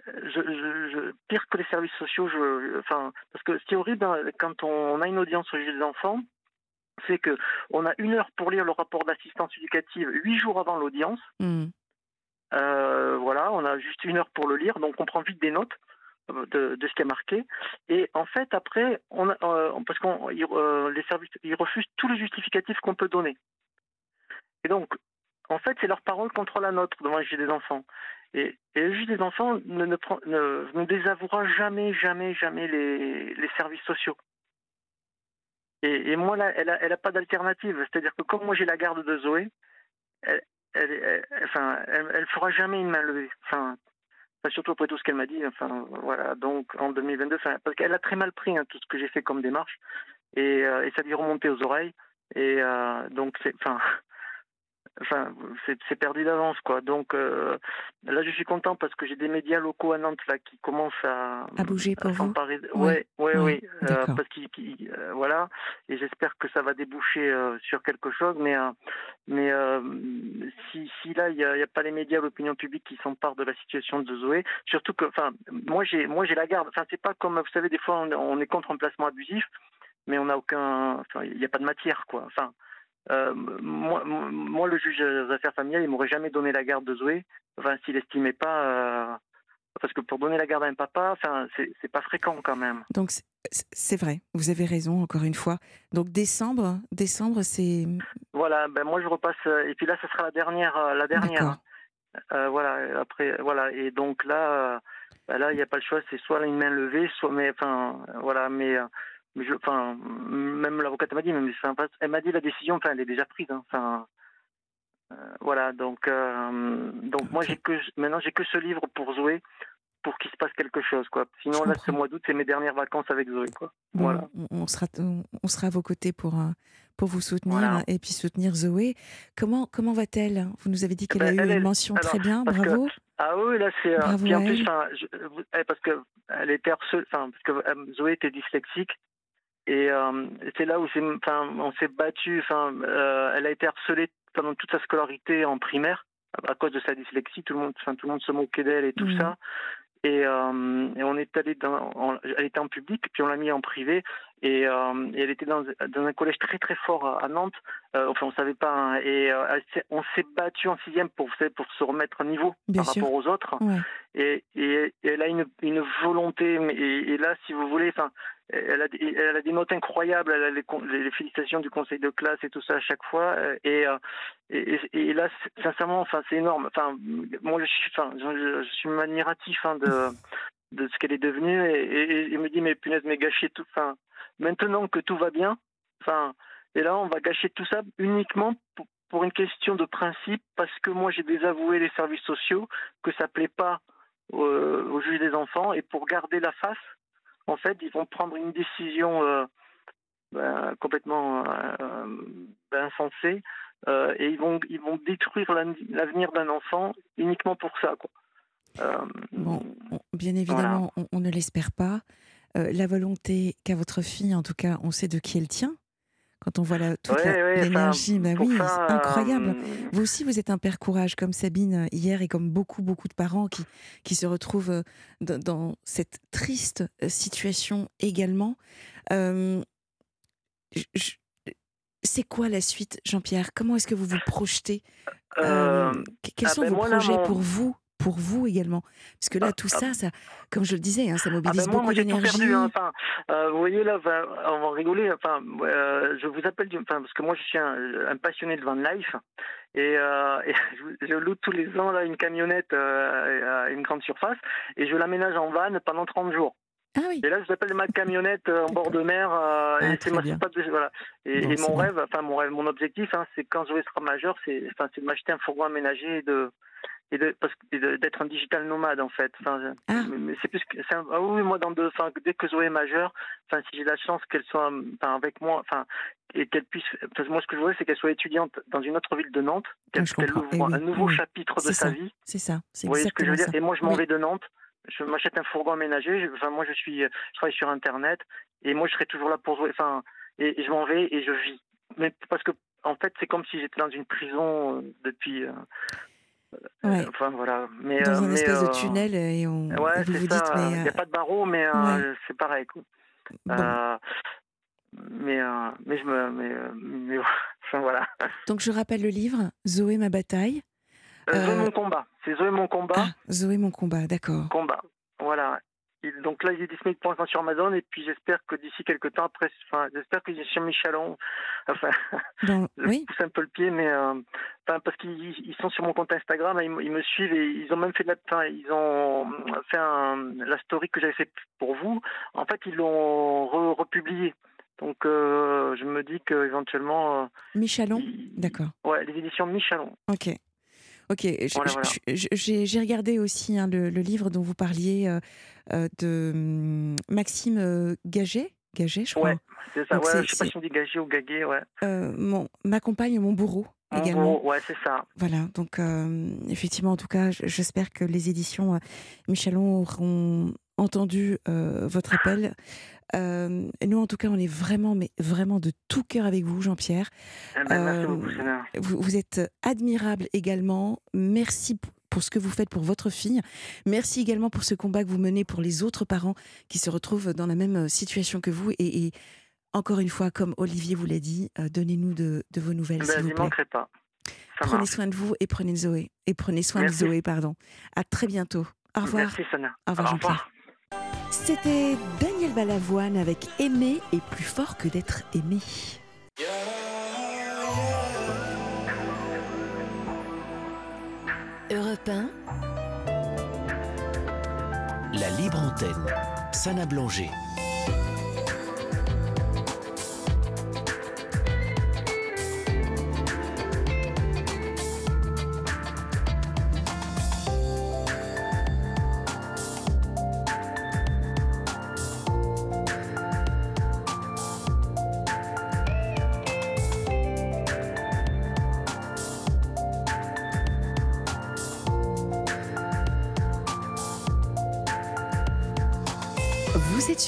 S3: je, je, pire que les services sociaux, je, enfin, parce que ce qui est horrible hein, quand on a une audience au juge des enfants, c'est que on a une heure pour lire le rapport d'assistance éducative huit jours avant l'audience. Mmh. Euh, voilà, on a juste une heure pour le lire, donc on prend vite des notes. De, de, ce qui est marqué. Et en fait, après, on, parce qu'on les services, ils refusent tous les justificatifs qu'on peut donner. Et donc, en fait, c'est leur parole contre la nôtre devant le juge des enfants. Et, le juge des enfants ne, désavouera jamais, jamais, jamais les, services sociaux. Et, moi, là, elle n'a a pas d'alternative. C'est-à-dire que comme moi, j'ai la garde de Zoé, elle, elle, enfin, fera jamais une main levée. Enfin, surtout après tout ce qu'elle m'a dit. Enfin, voilà. Donc, en 2022, parce qu'elle a très mal pris hein, tout ce que j'ai fait comme démarche, et, euh, ça lui remontait aux oreilles. Et euh, donc, enfin, enfin, c'est perdu d'avance, quoi. Donc euh, là, je suis content parce que j'ai des médias locaux à Nantes là qui commencent à,
S2: à bouger pour vous.
S3: Oui, oui, oui, euh, parce qu'ils, euh, voilà, et j'espère que ça va déboucher sur quelque chose. Mais, mais si, si là, il n'y a, a, pas les médias, l'opinion publique qui s'emparent de la situation de Zoé, surtout que, enfin, moi j'ai, moi j'ai la garde. Enfin, c'est pas comme vous savez, des fois on, on est contre un placement abusif, mais on n'a aucun, enfin, il n'y a pas de matière, quoi. Enfin. Euh, moi, moi, le juge des affaires familiales, il m'aurait jamais donné la garde de Zoé, enfin, s'il estimait pas. Euh, parce que pour donner la garde à un papa, enfin, c'est pas fréquent quand même.
S2: Donc c'est vrai, vous avez raison encore une fois. Donc décembre, décembre, c'est.
S3: Voilà, ben moi je repasse et puis là, ce sera la dernière, euh, la dernière. voilà, après, voilà, et donc là, ben là, il n'y a pas le choix, c'est soit une main levée, soit, mais enfin, voilà, mais je, enfin, même l'avocate m'a dit, même, elle m'a dit la décision, enfin, elle est déjà prise. Hein, enfin, euh, voilà, donc, euh, donc moi j'ai que maintenant j'ai que ce livre pour Zoé pour qu'il se passe quelque chose, quoi. Sinon là, ce mois d'août, c'est mes dernières vacances avec Zoé, quoi. voilà.
S2: On sera, on sera à vos côtés pour euh, pour vous soutenir et puis soutenir Zoé. Comment comment va-t-elle? Vous nous avez dit qu'elle a eu une mention très bien, bravo.
S3: ah oui, là c'est. Puis en plus, eh, parce que elle était parce que Zoé était dyslexique Et c'est là où enfin, on s'est battu. Enfin, elle a été harcelée pendant toute sa scolarité en primaire à cause de sa dyslexie. Tout le monde, enfin, tout le monde se moquait d'elle et tout mmh. ça. Et, euh, et, on est allé dans, elle était en public, puis on l'a mis en privé. Et, euh, et elle était dans, dans, un collège très très fort à, Nantes. Euh, enfin, on savait pas. Hein, et euh, on s'est battu en sixième pour pour se remettre à niveau par rapport aux autres. Et, et, elle a une, une volonté. Et, et là, si vous voulez, enfin, elle a, elle a des notes incroyables, elle a les, les, félicitations du conseil de classe et tout ça à chaque fois. Euh, et, euh, et, et, là, sincèrement, enfin, c'est énorme. Enfin, moi, je suis, enfin, je, suis admiratif hein, de, [LAUGHS] de ce qu'elle est devenue et, et, me dit, mais punaise, mais gâcher tout. Enfin, maintenant que tout va bien, enfin, et là, on va gâcher tout ça uniquement pour, pour une question de principe, parce que moi, j'ai désavoué les services sociaux, que ça plaît pas au juge des enfants, et pour garder la face en fait, ils vont prendre une décision euh, ben, complètement euh, ben, insensée euh, et ils vont, ils vont détruire l'avenir d'un enfant uniquement pour ça. Quoi.
S2: bon, bien évidemment, on, ne l'espère pas. la volonté qu'a votre fille, en tout cas, on sait de qui elle tient quand on voit la, toute l'énergie, bah oui, incroyable. Vous aussi, vous êtes un père courage comme Sabine hier et comme beaucoup, beaucoup de parents qui, qui se retrouvent dans, cette triste situation également. c'est quoi la suite, Jean-Pierre? Comment est-ce que vous vous projetez? Quels ah sont ben vos projets pour vous? Pour vous également Parce que là, ah, tout ah. ça, ça, comme je le disais, hein, ça ah, mobilise ben beaucoup d'énergie.
S3: Hein. Enfin, euh, vous voyez là, on va rigoler. Enfin, euh, je vous appelle, enfin, parce que moi, je suis un, passionné de van life. Et, euh, [LAUGHS] je, loue tous les ans là une camionnette à une grande surface et je l'aménage en van pendant 30 jours.
S2: Ah oui.
S3: Et là, je vous appelle ma camionnette en bord de mer. et c'est ma voilà. Et, mon rêve, enfin mon rêve, mon objectif, hein, c'est quand je serai majeur, c'est, enfin, de m'acheter un fourgon aménagé de et d'être un digital nomade en fait. Enfin, ah. c'est plus que, ah oui, moi dans deux, enfin, dès que Zoé est majeure, enfin, si j'ai la chance qu'elle soit, enfin, avec moi, enfin, et qu'elle puisse, parce que moi ce que je voudrais c'est qu'elle soit étudiante dans une autre ville de Nantes, qu'elle ouvre eh un nouveau chapitre de sa vie.
S2: C'est ça.
S3: Vous voyez ce que je veux dire? Et moi je m'en vais de Nantes, je m'achète un fourgon aménagé. Enfin, moi je suis, je travaille sur internet et moi je serai toujours là pour jouer. Enfin, et, je m'en vais et je vis. Mais parce que en fait, c'est comme si j'étais dans une prison euh, depuis, euh,
S2: Ouais.
S3: Enfin voilà. Mais,
S2: Dans
S3: euh,
S2: un espèce de euh, tunnel et on
S3: ouais,
S2: vous,
S3: vous
S2: dites mais
S3: il n'y a pas de barreau mais euh, c'est pareil quoi. Euh, mais mais je me mais, mais [LAUGHS] enfin voilà.
S2: Donc je rappelle le livre Zoé ma bataille.
S3: Zoé mon combat. C'est Zoé mon combat. Ah,
S2: Zoé mon combat, d'accord.
S3: Combat. Donc là, il est disponible pour l'instant sur Amazon et puis j'espère que d'ici quelques temps après, enfin, j'espère est sur Michelon. Enfin, je oui. pousse un peu le pied, mais euh, enfin, parce qu'ils sont sur mon compte Instagram, ils, ils, me suivent et ils ont même fait de la, enfin, ils ont fait un, la story que j'avais fait pour vous. En fait, ils l'ont republié. Donc, euh, je me dis que éventuellement. Euh,
S2: Michelon, d'accord.
S3: Ouais, les éditions Michelon.
S2: Ok. Ok, j'ai regardé aussi hein, le, livre dont vous parliez euh, euh, de hum, Maxime euh, Gaget. Gaget, je crois.
S3: Ouais, c'est ça. Ouais, je sais pas si on dit Gaget ou Gaguet, ouais.
S2: mon, ma compagne, mon bourreau.
S3: Mon
S2: également.
S3: Bourreau, ouais, c'est ça.
S2: Voilà, donc effectivement, en tout cas, j'espère que les éditions Michelon auront entendu votre appel. Euh, nous, en tout cas, on est vraiment, mais vraiment de tout cœur avec vous, Jean-Pierre.
S3: Eh ben, merci beaucoup,
S2: vous, vous, êtes admirable également. Merci pour ce que vous faites pour votre fille. Merci également pour ce combat que vous menez pour les autres parents qui se retrouvent dans la même euh, situation que vous. Et, encore une fois, comme Olivier vous l'a dit, euh, donnez-nous de, de, vos nouvelles. Ben,
S3: vous plaît. pas.
S2: prenez soin de vous et prenez Zoé. Et prenez soin de Zoé, pardon. À très bientôt. Au revoir.
S3: Merci, Sana.
S2: Au revoir, Jean-Pierre. C'était Daniel Balavoine avec Aimer est plus fort que d'être aimé.
S1: Europe 1
S4: La libre antenne. Sana Blanger.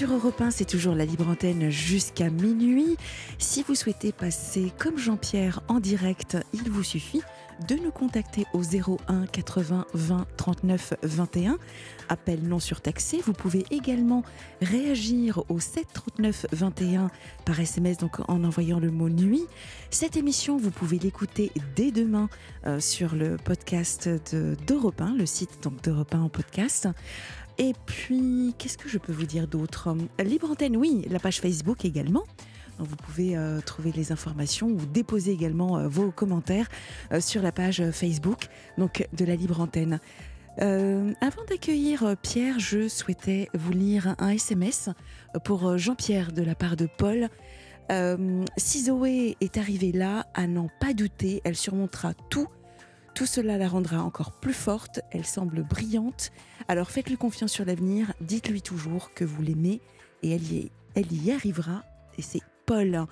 S2: Sur Europe 1, c'est toujours la libre antenne jusqu'à minuit. Si vous souhaitez passer comme Jean-Pierre en direct, il vous suffit de nous contacter au 01 80 20 39 21. Appel non surtaxé. Vous pouvez également réagir au 7 39 21 par SMS, donc en envoyant le mot nuit. Cette émission, vous pouvez l'écouter dès demain euh, sur le podcast d'Europe 1, le site d'Europe 1 en podcast. Et puis, qu'est-ce que je peux vous dire d'autre? Libre Antenne, oui, la page Facebook également. Vous pouvez euh, trouver les informations ou déposer également euh, vos commentaires euh, sur la page Facebook donc de la Libre Antenne. avant d'accueillir Pierre, je souhaitais vous lire un SMS pour Jean-Pierre de la part de Paul. si Zoé est arrivée là, à n'en pas douter, elle surmontera tout tout cela la rendra encore plus forte, elle semble brillante. Alors faites-lui confiance sur l'avenir, dites-lui toujours que vous l'aimez et elle y, elle y arrivera. Et c'est Paul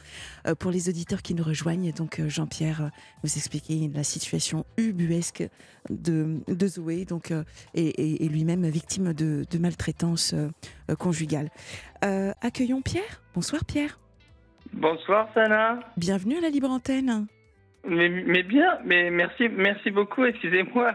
S2: euh, pour les auditeurs qui nous rejoignent. Donc euh, Jean-Pierre euh, vous expliquer la situation ubuesque de, de Zoé donc, et, lui-même victime de, de maltraitance conjugale. accueillons Pierre. Bonsoir Pierre.
S5: Bonsoir Sana.
S2: Bienvenue à la Libre Antenne.
S5: Mais, bien, mais merci, merci beaucoup, excusez-moi.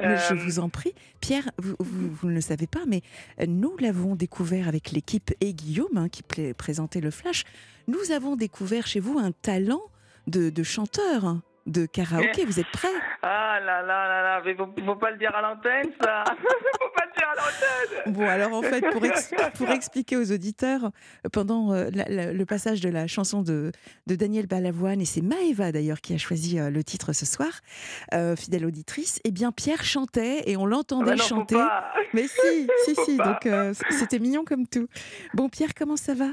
S2: je euh, vous en prie. Pierre, vous, vous, ne le savez pas, mais nous l'avons découvert avec l'équipe et Guillaume, hein, qui présentait le Flash. Nous avons découvert chez vous un talent de, de chanteur de karaoké. Vous êtes prêts?
S5: Ah là là là là, mais faut, faut pas le dire à l'antenne, ça [LAUGHS] Faut pas le dire à l'antenne
S2: Bon, alors en fait, pour, pour expliquer aux auditeurs, pendant euh, le passage de la chanson de, de Daniel Balavoine, et c'est Maëva d'ailleurs qui a choisi euh, le titre ce soir, euh, fidèle auditrice, eh bien Pierre chantait et on l'entendait
S5: ah bah
S2: chanter. Mais si, si, [LAUGHS] si, donc c'était mignon comme tout. Bon, Pierre, comment ça va?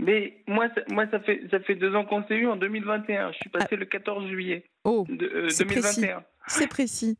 S5: Mais moi, ça, moi ça, fait, ça fait deux ans qu'on s'est eu en 2021. Je suis passé ah. le 14 juillet
S2: oh, de, 2021. C'est précis.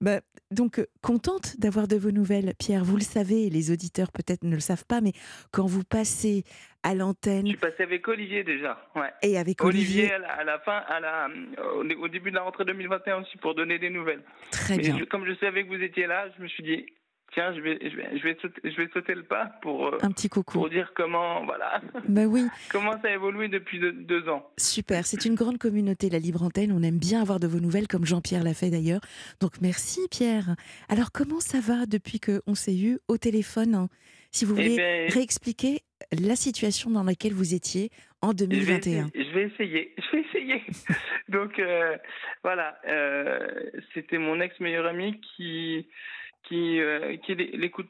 S2: Bah, donc, euh, contente d'avoir de vos nouvelles, Pierre. Vous le savez, les auditeurs peut-être ne le savent pas, mais quand vous passez à l'antenne. Je
S5: suis passé avec Olivier déjà. Ouais.
S2: Et avec Olivier.
S5: à, la, fin, à la, au, début de la rentrée 2021 aussi pour donner des nouvelles.
S2: Très bien.
S5: comme je savais que vous étiez là, je me suis dit, tiens, je vais, je vais, je vais, sauter, je vais sauter le pas pour,
S2: euh, un petit coucou.
S5: pour dire comment, voilà. [LAUGHS]
S2: Bah oui.
S5: comment ça a évolué depuis deux, ans.
S2: Super, c'est une grande communauté, la Libre Antenne. On aime bien avoir de vos nouvelles, comme Jean-Pierre l'a fait d'ailleurs. Donc merci Pierre. Alors comment ça va depuis qu'on s'est eu au téléphone hein? Si vous voulez eh ben, réexpliquer la situation dans laquelle vous étiez en 2021.
S5: Je vais essayer, [LAUGHS] je vais essayer. Donc euh, voilà, euh, c'était mon ex meilleur ami qui qui, euh,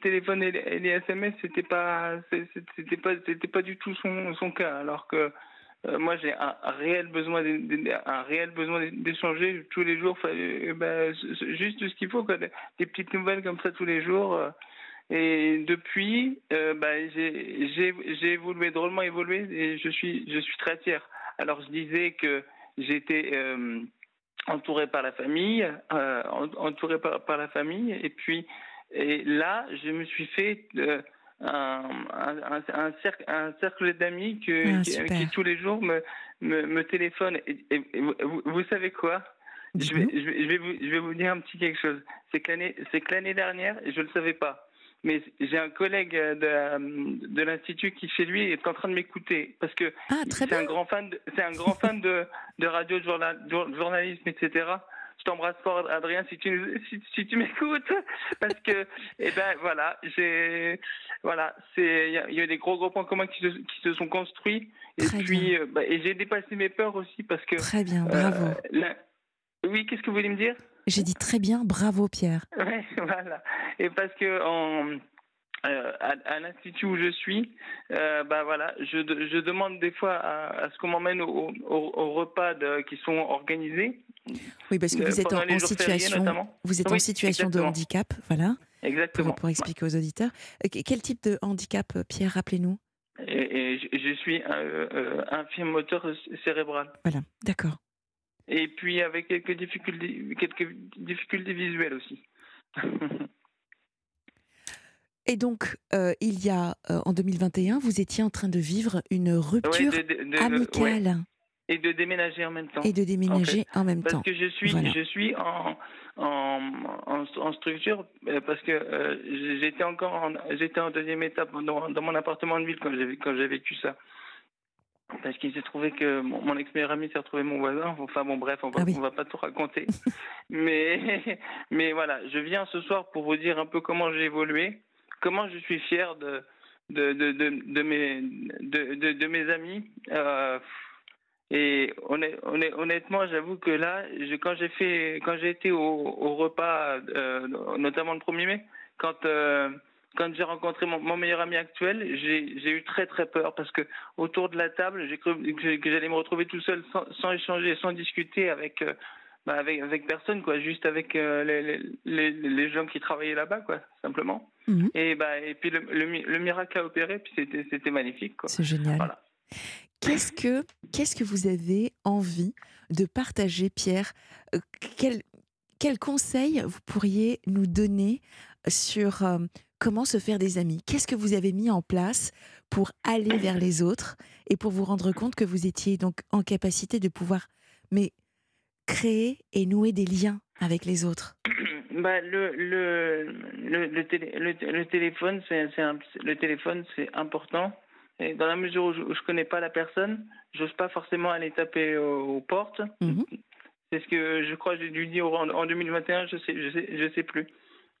S5: téléphone et les, SMS, c'était pas, c'était pas, c'était pas du tout son, son cas. Alors que euh, moi, j'ai un, réel besoin, un réel besoin d'échanger tous les jours. Euh, ben, juste ce qu'il faut, des petites nouvelles comme ça tous les jours. Et depuis, ben, j'ai évolué, drôlement évolué, et je suis, je suis très fier. Alors, je disais que j'étais entouré par la famille, euh, entouré par, par, la famille, et puis et là, je me suis fait euh, un, un, un, cercle, un cercle d'amis que, ah, qui, tous les jours me, me, me téléphonent. Et, vous, savez quoi? Je vais, je, vais, je, vais vous, je vais vous dire un petit quelque chose. C'est que l'année dernière, je ne le savais pas mais j'ai un collègue de, de l'institut qui chez lui est en train de m'écouter. Parce que
S2: ah,
S5: c'est un grand fan c'est un grand fan de, de radio de, journal, journalisme etc je t'embrasse fort Adrien si tu si, si tu m'écoutes. [LAUGHS] Parce que eh ben voilà j'ai voilà c'est il y, a des gros gros points communs qui se, qui se sont construits. Et puis euh, bah, et j'ai dépassé mes peurs aussi parce que
S2: très bien bravo.
S5: euh, oui qu'est-ce que vous voulez me dire?
S2: J'ai dit très bien, bravo Pierre. [LAUGHS]
S5: Oui, voilà. Et parce que en, euh, à, l'institut où je suis, euh, bah voilà, je, je, demande des fois à, ce qu'on m'emmène aux au, repas qui sont organisés.
S2: Oui, parce que vous êtes en, situation, vous êtes en situation de handicap, voilà.
S5: Exactement.
S2: Pour, expliquer aux auditeurs, euh, quel type de handicap, Pierre, rappelez-nous?
S5: Et, je, suis un, un moteur cérébral.
S2: Voilà, d'accord.
S5: Et puis avec quelques difficultés, quelques difficultés visuelles aussi.
S2: Et donc, euh, il y a, euh, en 2021, vous étiez en train de vivre une rupture amicale.
S5: Et de déménager en même temps.
S2: Et de déménager en, même temps.
S5: Parce que je suis, je suis en, en, en, structure parce que j'étais encore en, j'étais en deuxième étape dans, dans, mon appartement de ville quand j'ai quand j'ai vécu ça parce qu'il s'est trouvé que mon, ex-meilleur ami s'est retrouvé mon voisin. Enfin bon, bref, on va, ah va pas tout raconter. [LAUGHS] mais, mais voilà, je viens ce soir pour vous dire un peu comment j'ai évolué, comment je suis fier de, de, de, de, de mes, de, de, mes amis. Euh, et honnêtement, j'avoue que là, quand j'ai fait, quand j'ai été au, au repas, euh, notamment le 1er mai, quand euh, quand j'ai rencontré mon, meilleur ami actuel, j'ai eu très très peur parce que autour de la table, j'ai cru que j'allais me retrouver tout seul sans, sans échanger, sans discuter avec, euh, bah avec, avec personne, quoi, juste avec euh, les, les, les, gens qui travaillaient là-bas, quoi, simplement. Mhm. Et, bah, et puis le, le, miracle a opéré, puis c'était magnifique.
S2: C'est génial.
S5: Voilà.
S2: Qu'est-ce que, qu'est-ce que vous avez envie de partager, Pierre? Euh, quel, quel conseil vous pourriez nous donner sur comment se faire des amis? Qu'est-ce que vous avez mis en place pour aller vers les autres et pour vous rendre compte que vous étiez donc en capacité de pouvoir mais créer et nouer des liens avec les autres? [CLEARS THROAT]
S5: Bah, le, le, le, le, téléphone, c'est le téléphone, c'est important. Et dans la mesure où je, ne connais pas la personne, j'ose pas forcément aller taper aux, portes. Mmh c'est ce que je crois que j'ai dû dire en, en 2021, je sais, je sais, je sais plus.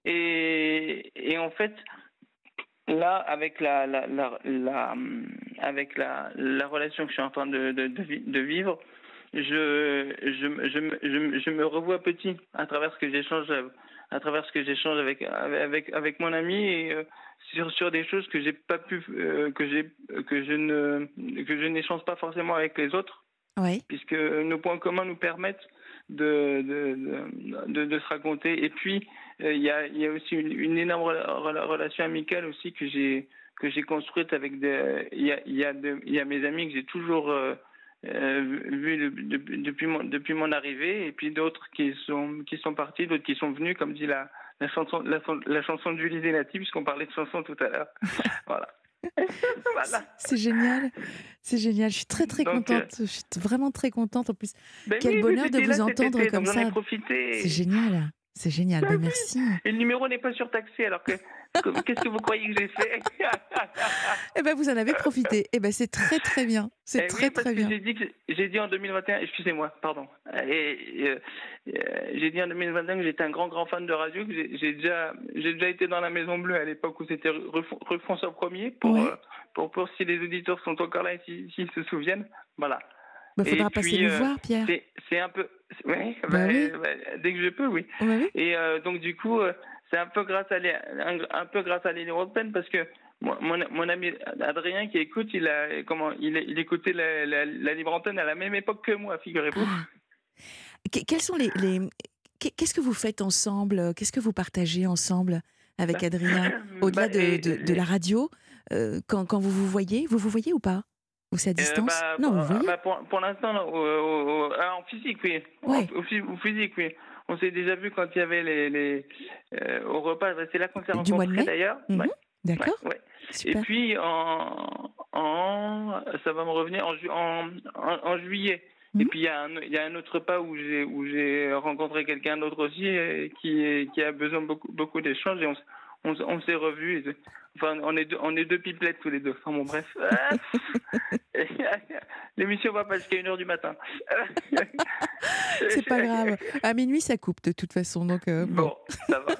S5: Et, et en fait, là, avec la, la, la, la, avec la, la relation que je suis en train de, de, de vivre, je, je, je, je, je, me revois petit à travers ce que j'échange à travers ce que j'échange avec avec avec mon ami et euh, sur sur des choses que j'ai pas pu euh, que j'ai que je ne que je n'échange pas forcément avec les autres
S2: oui.
S5: puisque nos points communs nous permettent de de, de, de se raconter. Et puis euh, il y, a, y a aussi une, une énorme relation amicale aussi que j'ai que j'ai construite avec des il y a il y a, y a mes amis que j'ai toujours euh, euh, vu depuis mon depuis mon arrivée. Et puis d'autres qui sont qui sont partis d'autres qui sont venus comme dit la la chanson la, la chanson de Zenati puisqu'on parlait de chanson tout à l'heure. [LAUGHS] Voilà [LAUGHS]
S2: voilà. C'est génial, c'est génial. Je suis très très contente. Je suis vraiment très contente. En plus,
S5: ben
S2: quel bonheur de vous entendre comme ça.
S5: C'est
S2: génial. C'est génial, ben, merci.
S5: Et le numéro n'est pas surtaxé, alors que qu'est-ce que vous croyez que j'ai fait [LAUGHS]
S2: Eh ben, vous en avez profité. Eh ben, c'est très très bien. C'est
S5: eh
S2: très très bien.
S5: J'ai dit, j'ai dit en 2021, excusez-moi, pardon. Et, euh, j'ai dit en 2021 que j'étais un grand grand fan de radio. Que j'ai déjà, j'ai déjà été dans la Maison Bleue à l'époque où c'était François Premier pour, euh, pour, pour, si les auditeurs sont encore là et s'ils se souviennent. Voilà.
S2: Il bah, faudra passer le euh, voir, Pierre.
S5: C'est un peu. [LAUGHS] Ouais,
S2: bah bah, oui.
S5: dès que je peux, oui. Et euh, donc, du coup, euh, c'est un peu grâce à les, un, peu grâce à l'Union européenne parce que mon, mon, ami Adrien qui écoute, il a comment il, il écoutait la, la, libre antenne à la même époque que moi, figurez-vous.
S2: Ah. Quels sont les, les... qu'est-ce que vous faites ensemble Qu'est-ce que vous partagez ensemble avec Adrien [LAUGHS] au-delà de, de, de, la radio quand, quand vous vous voyez, vous vous voyez ou pas? Ou c'est à euh, distance?
S5: bah, Non, vous bah, pour, pour l'instant, ah, en physique, oui.
S2: Ouais.
S5: Au, physique, oui. On s'est déjà vu quand il y avait les, les euh, au repas. Bah, c'est là qu'on s'est rencontrés d'ailleurs.
S2: Mhm. D'accord.
S5: Ouais, Et puis en, en, ça va me revenir en, en, en, juillet. Et mhm. puis il y, a un, il y a un autre repas où j'ai où j'ai rencontré quelqu'un d'autre aussi qui qui a besoin beaucoup beaucoup d'échanges et on, on, on s'est revus. Enfin, on est deux, on est deux pipelettes tous les deux. Enfin bon, bref. [LAUGHS] [LAUGHS] L'émission va pas jusqu'à 1h du matin. [LAUGHS]
S2: C'est pas grave. À minuit, ça coupe de toute façon. Donc, euh,
S5: bon. ça va.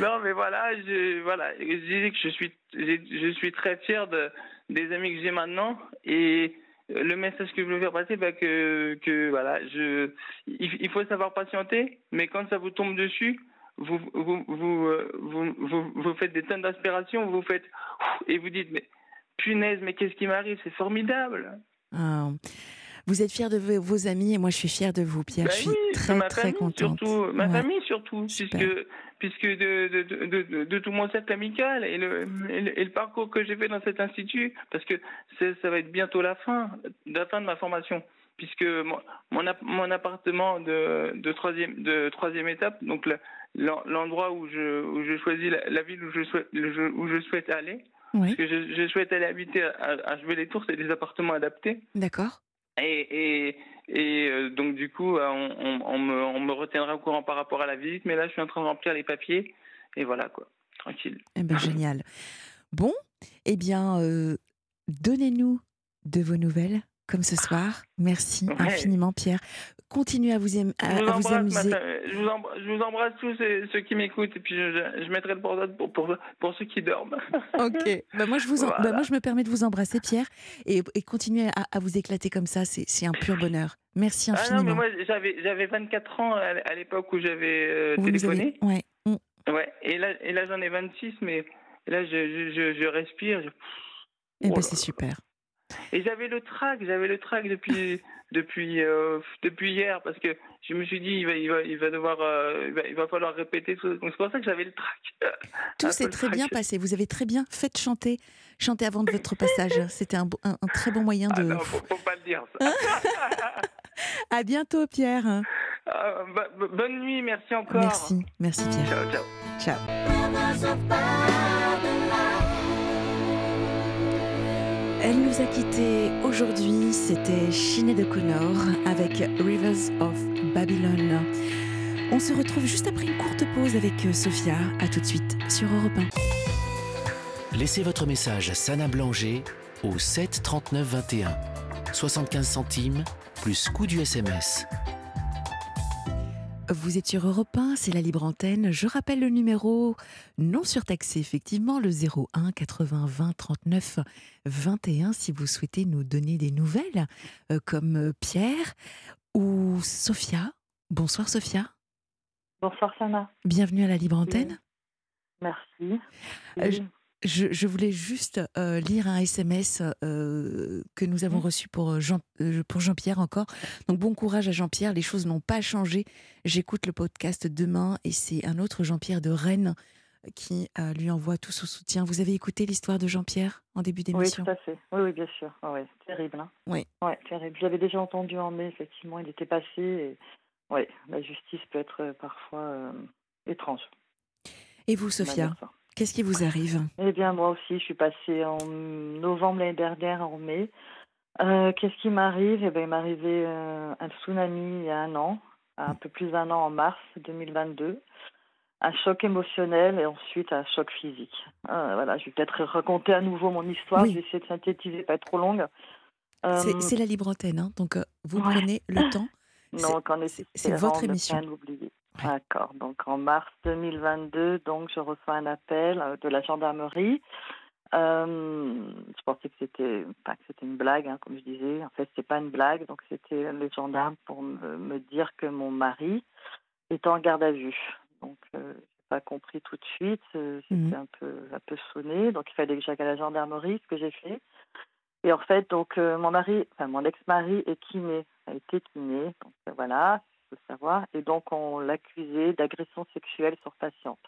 S5: non, mais voilà, je, voilà, je disais que je suis, je suis très fier de, des amis que j'ai maintenant et le message que je veux faire passer, bah, que, que voilà, je, il faut savoir patienter, mais quand ça vous tombe dessus, vous, vous, vous, euh, vous, faites des tonnes d'inspiration, vous faites et vous dites mais punaise, mais qu'est-ce qui m'arrive C'est formidable.
S2: Ah. Vous êtes fier de vos amis et moi je suis fière de vous, Pierre.
S5: Ben
S2: je suis très très contente.
S5: Surtout, ma famille surtout, puisque puisque de, de, de, de, tout mon cercle amical et le, et le, parcours que j'ai fait dans cet institut, parce que ça va être bientôt la fin, la fin de ma formation puisque mon, mon, appartement de, de, troisième, de troisième étape, donc l'endroit où je, où je choisis la, ville où je souhaite, où je souhaite aller, parce que je, je, souhaite aller habiter à, à les Tours, c'est des appartements adaptés.
S2: D'accord.
S5: Et, et, et euh, donc, du coup, euh, on, on, me, on me retiendra au courant par rapport à la visite. Mais là, je suis en train de remplir les papiers. Et voilà, quoi. Tranquille.
S2: Eh ben, [LAUGHS] génial. Bon, eh bien, euh, donnez-nous de vos nouvelles, comme ce soir. Merci
S5: Ouais.
S2: infiniment, Pierre. Continuez à vous, aim- à-
S5: Je vous,
S2: à vous
S5: embrasse,
S2: amuser.
S5: je, vous embrasse, je vous embrasse tous ceux, ceux qui m'écoutent. Et puis, je, je mettrai le bordel pour, pour, pour ceux qui dorment. [LAUGHS]
S2: Ok. Bah, moi, je vous en- bah, moi, je me permets de vous embrasser, Pierre, et, et continuez à, à vous éclater comme ça. C'est c'est un pur bonheur. Merci
S5: Ah non,
S2: infiniment.
S5: mais moi, j'avais, j'avais 24 ans à, l'époque où j'avais euh,
S2: Vous
S5: téléphoné.
S2: avez- ouais. Mm.
S5: Ouais, et là, et là j'en ai 26, mais là, je, respire.
S2: Eh
S5: Oh
S2: ben,
S5: là
S2: c'est super.
S5: Et j'avais le trac, j'avais le trac depuis, [LAUGHS] depuis, euh, depuis hier, parce que je me suis dit, il va, il va, il va devoir, euh, il, va, il va falloir répéter tout. Donc c'est pour ça que j'avais le trac.
S2: Tout [LAUGHS] s'est très bien passé. Vous avez très bien fait chanter, chanter avant de votre [LAUGHS] passage. C'était un, un- un très bon moyen
S5: Ah
S2: de.
S5: non, faut, faut pas le dire. Ça.
S2: À bientôt, Pierre.
S5: Ah, bo- bo- bonne nuit, merci encore.
S2: Merci, merci, Pierre.
S5: Ciao, ciao.
S2: Ciao. Elle nous a quittés aujourd'hui. C'était Sinead O'Connor avec Rivers of Babylon. On se retrouve juste après une courte pause avec euh, Sophia. À tout de suite sur Europe 1.
S4: Laissez votre message Sana Blanger au 7 39 21. 75 centimes plus coût du SMS.
S2: Vous êtes sur Europe 1, c'est la libre antenne. Je rappelle le numéro non surtaxé, effectivement, le 01 80 20 39 21, si vous souhaitez nous donner des nouvelles, euh, comme euh, Pierre ou Sophia. Bonsoir Sophia,
S6: Bonsoir Sana,
S2: bienvenue à la libre antenne.
S6: merci.
S2: Euh. Je, je voulais juste euh, lire un SMS euh, que nous avons
S6: Mhm.
S2: reçu pour euh, Jean, euh, pour Jean-Pierre encore. Donc bon courage à Jean-Pierre, les choses n'ont pas changé. J'écoute le podcast demain et c'est un autre Jean-Pierre de Rennes qui lui envoie tout son soutien. Vous avez écouté l'histoire de Jean-Pierre en début
S6: Oui,
S2: d'émission?
S6: tout à fait. Oui, oui, bien sûr. Ah ouais, terrible. Hein.
S2: Oui.
S6: Ouais, terrible. Je l'avais déjà entendu en mai, effectivement, il était passé. Et... Oui, la justice peut être parfois étrange.
S2: Et vous, Sophia? Qu'est-ce qui vous arrive?
S6: Eh bien, moi aussi, je suis passée en novembre l'année dernière, en mai. Euh, Qu'est-ce qui m'arrive? Eh bien, il m'est arrivé euh, un tsunami il y a un an, un peu plus d'un an en mars 2022. Un choc émotionnel et ensuite un choc physique. Euh, voilà, je vais peut-être raconter à nouveau mon histoire.
S2: Oui.
S6: Je vais essayer de synthétiser, pas être trop longue.
S2: C'est la libre antenne, hein, donc vous
S6: ouais.
S2: prenez le temps. [LAUGHS]
S6: donc, en
S2: c'est- votre émission.
S6: pas l'oublier.
S2: Ouais.
S6: D'accord. Donc, en mars 2022, donc, je reçois un appel euh, de la gendarmerie. Euh, je pensais que c'était pas que c'était une blague, hein, comme je disais. En fait, c'est pas une blague. Donc, c'était les gendarmes pour me, me dire que mon mari est en garde à vue. Donc, euh, j'ai pas compris tout de suite. euh, J'étais
S2: Mhm.
S6: un peu un peu sonnée. Donc, il fallait que j'aille à la gendarmerie, ce que j'ai fait. Et en fait, donc euh, mon mari, enfin mon ex-mari est kiné, a été kiné, donc euh, voilà, il faut savoir. Et donc on l'accusait d'agression sexuelle sur patiente.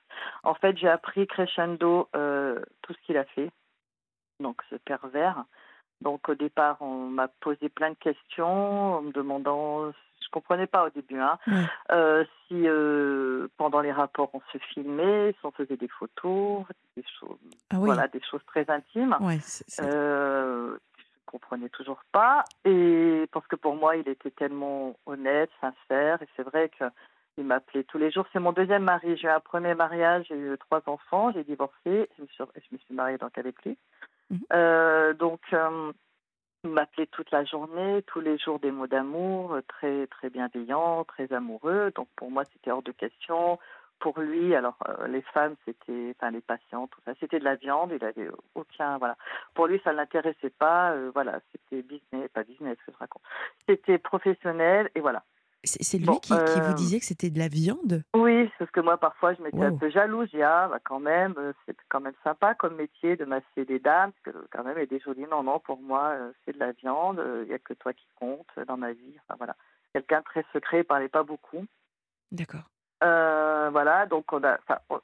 S6: En fait, j'ai appris crescendo euh, tout ce qu'il a fait, donc ce pervers. Donc au départ, on m'a posé plein de questions en me demandant, je comprenais pas au début, hein, euh, si euh, pendant les rapports on se filmait, si on faisait des photos, des choses,
S2: Ah oui,
S6: voilà, des choses très intimes.
S2: ouais,
S6: Euh, comprenais toujours pas et parce que pour moi il était tellement honnête, sincère et c'est vrai que il m'appelait tous les jours. C'est mon deuxième mari. J'ai eu un premier mariage, j'ai eu trois enfants, j'ai divorcé, je me suis, je me suis mariée donc avec lui.
S2: Mhm.
S6: Euh, donc euh, il m'appelait toute la journée, tous les jours des mots d'amour, euh, très très bienveillants, très amoureux. Donc pour moi c'était hors de question. Pour lui, alors euh, les femmes c'était, enfin les patients, tout ça, c'était de la viande. Il avait aucun, voilà. Pour lui ça ne l'intéressait pas. euh, voilà, c'était business, pas business que je raconte. C'était professionnel et voilà.
S2: c'est lui
S6: Bon,
S2: qui, qui vous
S6: euh,
S2: disait que c'était de la viande?
S6: Oui, parce que moi, parfois, je m'étais un
S2: Wow.
S6: peu jalouse. Dis, ah, bah, quand même, c'est quand même sympa comme métier de masser des dames. Parce que quand même, a des jolies. Non, non, pour moi, c'est de la viande. Il n'y a que toi qui compte dans ma vie. Enfin, voilà. Quelqu'un très secret, il parlait pas beaucoup.
S2: D'accord.
S6: Euh, voilà, donc on a, enfin, on,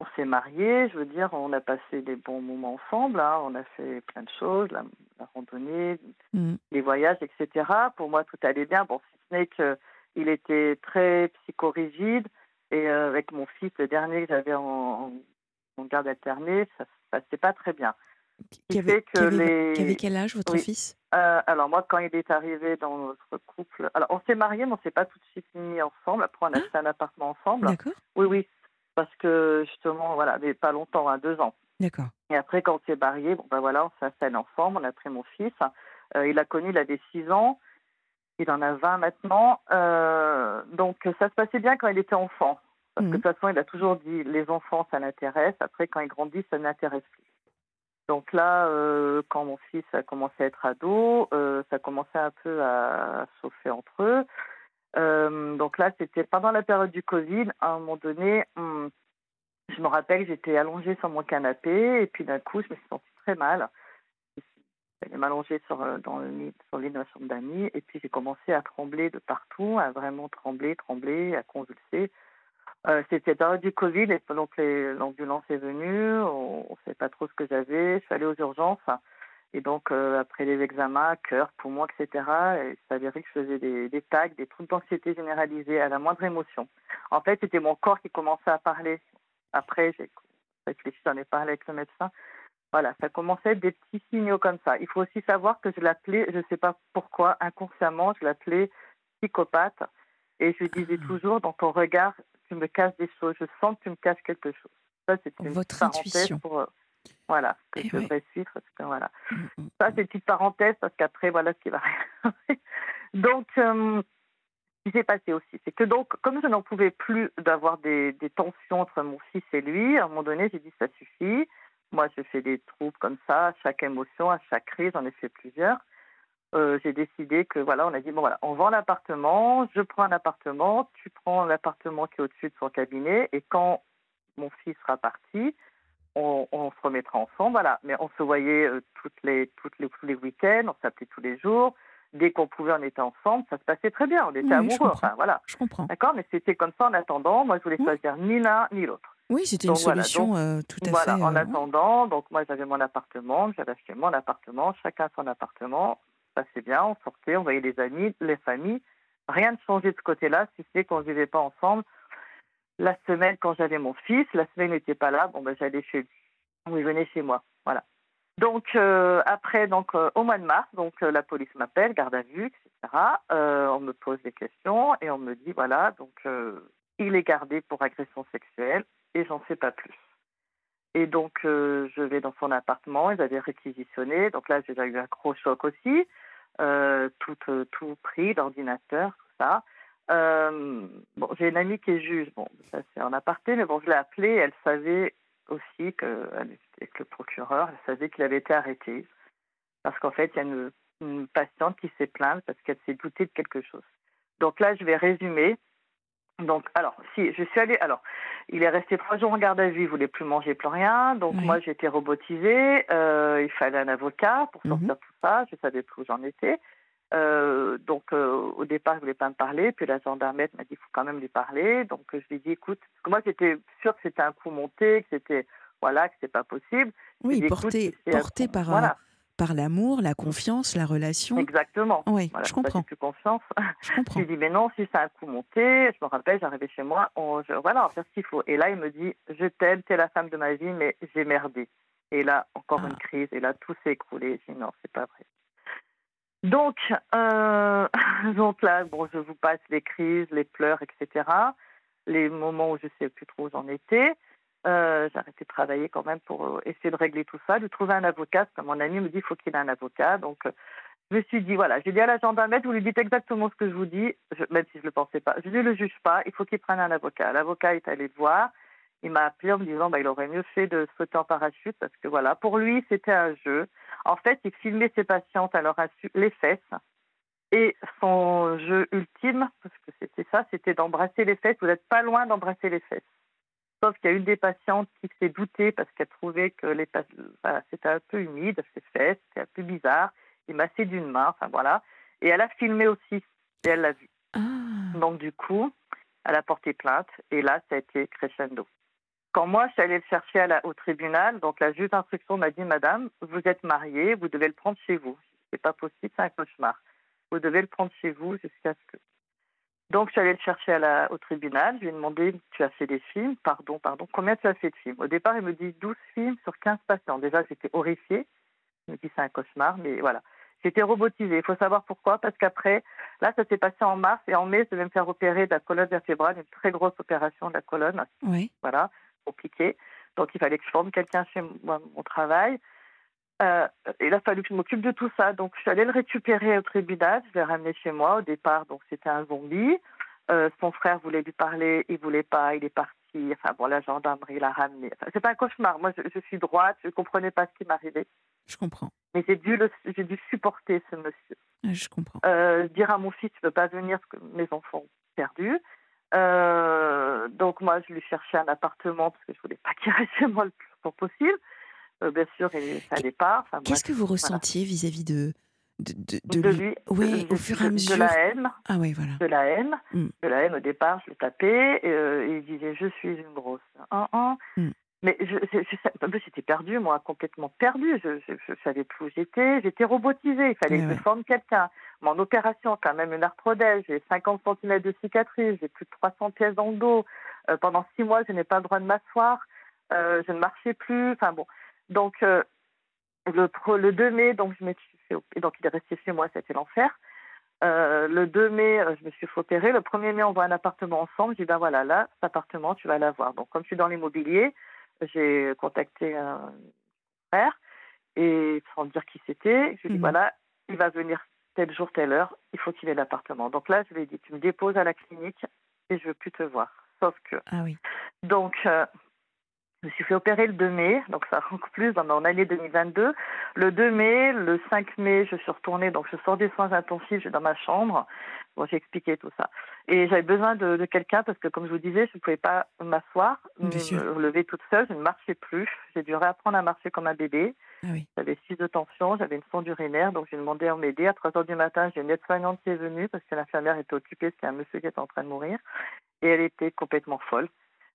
S6: on s'est mariés, je veux dire, on a passé des bons moments ensemble, hein, on a fait plein de choses, la, la randonnée,
S2: Mhm.
S6: les voyages, etc. Pour moi, tout allait bien. Bon, si ce n'est qu'il était très psychorigide et euh, avec mon fils, le dernier que j'avais en, en garde alternée, ça se passait pas très bien.
S2: Qui avait, avait-
S6: les-
S2: avait quel âge votre
S6: Oui.
S2: fils?
S6: Euh, alors moi, quand il est arrivé dans notre couple, alors on s'est mariés, mais on s'est pas tout de suite mis ensemble. Après, on a acheté un appartement ensemble.
S2: D'accord.
S6: Oui, oui, parce que justement, voilà, mais pas longtemps, hein, deux ans.
S2: D'accord.
S6: Et après, quand on s'est mariés, bon ben voilà, on s'installe ensemble. On a pris mon fils. Euh, il a connu, il avait 6 ans. Il en a 20 maintenant. Euh, donc ça se passait bien quand il était enfant. Parce que de
S2: Mhm.
S6: toute façon, il a toujours dit les enfants, ça l'intéresse. Après, quand il grandit, ça n'intéresse plus. Donc là, euh, quand mon fils a commencé à être ado, euh, ça commençait un peu à chauffer entre eux. Euh, donc là, c'était pendant la période du Covid. À un moment donné, hum, je me rappelle, j'étais allongée sur mon canapé et puis d'un coup, je me suis sentie très mal. J'allais m'allonger sur, dans le sur le lit de ma chambre d'amis et puis j'ai commencé à trembler de partout, à vraiment trembler, trembler, à convulser. Euh, C'était période du Covid et donc les- l'ambulance est venue, on ne savait pas trop ce que j'avais, je suis allée aux urgences et donc euh, après les examens, cœur, poumon, etc., et il s'avérait que je faisais des, des tags, des trucs d'anxiété généralisée à la moindre émotion. En fait, c'était mon corps qui commençait à parler. Après, j'ai réfléchi, j'en ai parlé avec le médecin. Voilà, ça commençait à être des petits signaux comme ça. Il faut aussi savoir que je l'appelais, je ne sais pas pourquoi, inconsciemment, je l'appelais psychopathe. Et je disais toujours, dans ton regard, tu me caches des choses, je sens que tu me caches quelque chose. Ça, c'est une
S2: Votre
S6: parenthèse
S2: intuition.
S6: pour, euh, voilà, que
S2: Eh
S6: je
S2: ouais.
S6: devrais suivre. Parce que, voilà.
S2: Mm, mm.
S6: Ça, c'est une petite parenthèse parce qu'après, voilà ce qui va arriver. [LAUGHS] donc, euh, ce qui s'est passé aussi, c'est que donc, comme je n'en pouvais plus d'avoir des, des tensions entre mon fils et lui, à un moment donné, j'ai dit ça suffit. Moi, je fais des troubles comme ça, à chaque émotion, à chaque crise, j'en ai fait plusieurs. Euh, j'ai décidé que voilà, on a dit bon voilà, on vend l'appartement, je prends un appartement, tu prends l'appartement qui est au-dessus de son cabinet, et quand mon fils sera parti, on, on se remettra ensemble, voilà. Mais on se voyait euh, toutes les, toutes les, tous les week-ends, on s'appelait tous les jours. Dès qu'on pouvait, on était ensemble. Ça se passait très bien. On était
S2: Oui,
S6: amoureux. Enfin, voilà.
S2: Je comprends.
S6: D'accord Mais c'était comme ça en attendant. Moi, je voulais
S2: Oui.
S6: choisir ni l'un ni l'autre.
S2: Oui, c'était une
S6: voilà,
S2: solution euh, tout à
S6: Voilà,
S2: fait.
S6: en
S2: euh,
S6: attendant, donc moi j'avais mon appartement, j'avais acheté mon appartement, chacun son appartement, c'est bien, on sortait, on voyait les amis, les familles, rien ne changeait de ce côté-là, si c'est qu'on ne vivait pas ensemble. La semaine, quand j'avais mon fils, la semaine n'était pas là, bon ben j'allais chez lui, il venait chez moi, voilà. Donc euh, après, donc euh, au mois de mars, donc euh, la police m'appelle, garde à vue, etc. On me pose des questions et on me dit voilà, donc il est gardé pour agression sexuelle et j'en sais pas plus. Et donc, je vais dans son appartement, ils avaient réquisitionné. Donc là, j'ai eu un gros choc aussi. Euh, tout, euh, tout pris, l'ordinateur, tout ça. Euh, bon, j'ai une amie qui est juge. Bon, ça c'est en aparté, mais bon, je l'ai appelée. Elle savait aussi que, avec le procureur, elle savait qu'il avait été arrêté. Parce qu'en fait, il y a une patiente qui s'est plainte parce qu'elle s'est doutée de quelque chose. Donc là, je vais résumer. Donc, alors, si, je suis allée. Alors, il est resté trois jours en garde à vue, il voulait plus manger, plus rien. Donc,
S2: Oui.
S6: moi, j'étais robotisée. euh, il fallait un avocat pour sortir
S2: Mhm.
S6: tout ça. Je savais plus où j'en étais. Euh, donc, euh, au départ, il voulait pas me parler. Puis la gendarmette m'a dit, il faut quand même lui parler. Donc, je lui ai dit, écoute, parce que moi, j'étais sûre que c'était un coup monté, que c'était, voilà, que c'était pas possible.
S2: Oui,
S6: Je dit,
S2: porté,
S6: écoute, c'est un
S2: porté
S6: coup-
S2: par, par l'amour, la confiance, la relation.
S6: exactement.
S2: Oui,
S6: Voilà,
S2: je comprends.
S6: Plus confiance.
S2: Je
S6: Je
S2: comprends.
S6: lui dis, mais non, si c'est un coup monté, je me rappelle, j'arrivais chez moi, on, je, voilà, on va faire ce qu'il faut. Et là, il me dit, je t'aime, t'es la femme de ma vie, mais j'ai merdé. Et là, encore
S2: Ah.
S6: une crise, et là, tout s'est écroulé. Je dis, non, c'est pas vrai. Donc, euh, [LAUGHS] donc là, bon, je vous passe les crises, les pleurs, etc. Les moments où je sais plus trop où j'en étais. Euh, j'ai arrêté de travailler quand même pour euh, essayer de régler tout ça, de trouver un avocat, parce que mon ami me dit, faut qu'il ait un avocat. Donc, euh, je me suis dit, voilà, j'ai dit à la gendarmerie, vous lui dites exactement ce que je vous dis, je- même si je ne le pensais pas. Je ne le juge pas, il faut qu'il prenne un avocat. L'avocat est allé le voir, il m'a appelé en me disant, bah, il aurait mieux fait de sauter en parachute, parce que voilà, pour lui, c'était un jeu. En fait, il filmait ses patientes à leur les fesses. Et son jeu ultime, parce que c'était ça, c'était d'embrasser les fesses. Vous n'êtes pas loin d'embrasser les fesses. Sauf qu'il y a une des patientes qui s'est doutée parce qu'elle trouvait que les voilà, c'était un peu humide, ses fesses, c'était un peu bizarre. Il m'a fait d'une main, enfin voilà. Et elle a filmé aussi, et elle l'a vu.
S2: Ah,
S6: Donc du coup, elle a porté plainte, et là, ça a été crescendo. Quand moi, je suis allée le chercher à la- au tribunal, donc la juge d'instruction m'a dit, Madame, vous êtes mariée, vous devez le prendre chez vous. C'est pas possible, c'est un cauchemar. Vous devez le prendre chez vous jusqu'à ce que. Donc, je suis allée le chercher à la- au tribunal. Je lui ai demandé Tu as fait des films? Pardon, pardon. Combien tu as fait de films? Au départ, il me dit 12 films sur 15 patients. Déjà, j'étais horrifiée. Je me dis C'est un cauchemar, mais voilà. J'étais robotisée. Il faut savoir pourquoi, parce qu'après, là, ça s'est passé en mars et en mai, je devais me faire opérer de la colonne vertébrale, une très grosse opération de la colonne.
S2: Oui.
S6: Voilà, compliqué. Donc, il fallait que je forme quelqu'un chez moi, mon travail. Euh, il a fallu que je m'occupe de tout ça. Donc, je suis allée le récupérer au tribunal. Je l'ai ramené chez moi. Au départ, donc c'était un zombie. Euh, son frère voulait lui parler, il voulait pas, il est parti. Enfin bon, la gendarmerie l'a ramené. Enfin, c'est pas un cauchemar. Moi, je, je suis droite, je comprenais pas ce qui m'arrivait.
S2: Je comprends.
S6: Mais j'ai dû, le, j'ai dû supporter ce monsieur.
S2: Je comprends.
S6: Euh, dire à mon fils, tu peux pas venir parce que mes enfants ont perdu. Donc moi, je lui cherchais un appartement parce que je voulais pas [LAUGHS] qu'il reste chez moi le plus longtemps possible. Euh, bien sûr, et ça allait pas. Enfin,
S2: Qu'est-ce que vous
S6: voilà.
S2: ressentiez vis-à-vis de, de, de,
S6: de
S2: lui
S6: lui
S2: Oui,
S6: de-
S2: au fur et à mesure.
S6: De la haine.
S2: Ah oui, voilà.
S6: de la haine.
S2: Mm.
S6: De la haine, au départ, je le tapais, et, euh, et il disait Je suis une grosse. Hein, hein.
S2: Mm.
S6: Mais je, je, je- j'étais perdue, moi, complètement perdue. Je ne savais plus où j'étais. J'étais robotisée. Il fallait
S2: Ouais,
S6: que
S2: ouais.
S6: je forme quelqu'un. Mon opération, quand même, une arthrodèse. J'ai 50 cm de cicatrice. J'ai plus de 300 pièces dans le dos. Euh, pendant six mois, je n'ai pas le droit de m'asseoir. Euh, je ne marchais plus. Enfin bon. Donc, euh, le, pro- le 2 mai, donc, je me suis fait, donc il est resté chez moi, c'était l'enfer. Euh, le 2 mai, euh, je me suis fait opérer. Le 1er mai, on voit un appartement ensemble. Je dis, ben voilà, là, cet appartement, tu vas l'avoir. Donc, comme je suis dans l'immobilier, j'ai contacté un frère et sans dire qui c'était, je lui ai dit,
S2: Mhm.
S6: voilà, il va venir tel jour, telle heure, il faut qu'il ait l'appartement. Donc là, je lui ai dit, tu me déposes à la clinique et je veux plus te voir. Sauf que
S2: Ah oui.
S6: donc, euh, je me suis fait opérer le 2 mai, donc ça rentre plus dans mon année 2022. Le 2 mai, le 5 mai, je suis retournée, donc je sors des soins intensifs, je suis dans ma chambre. Bon, j'ai expliqué tout ça. Et j'avais besoin de, de quelqu'un parce que, comme je vous disais, je ne pouvais pas m'asseoir, me lever toute seule, je ne marchais plus. J'ai dû réapprendre à marcher comme un bébé.
S2: Ah oui.
S6: J'avais 6 de tension, j'avais une sonde urinaire, donc j'ai demandé à m'aider. À 3 heures du matin, j'ai une aide-soignante qui est venue parce que l'infirmière était occupée, a un monsieur qui était en train de mourir. Et elle était complètement folle.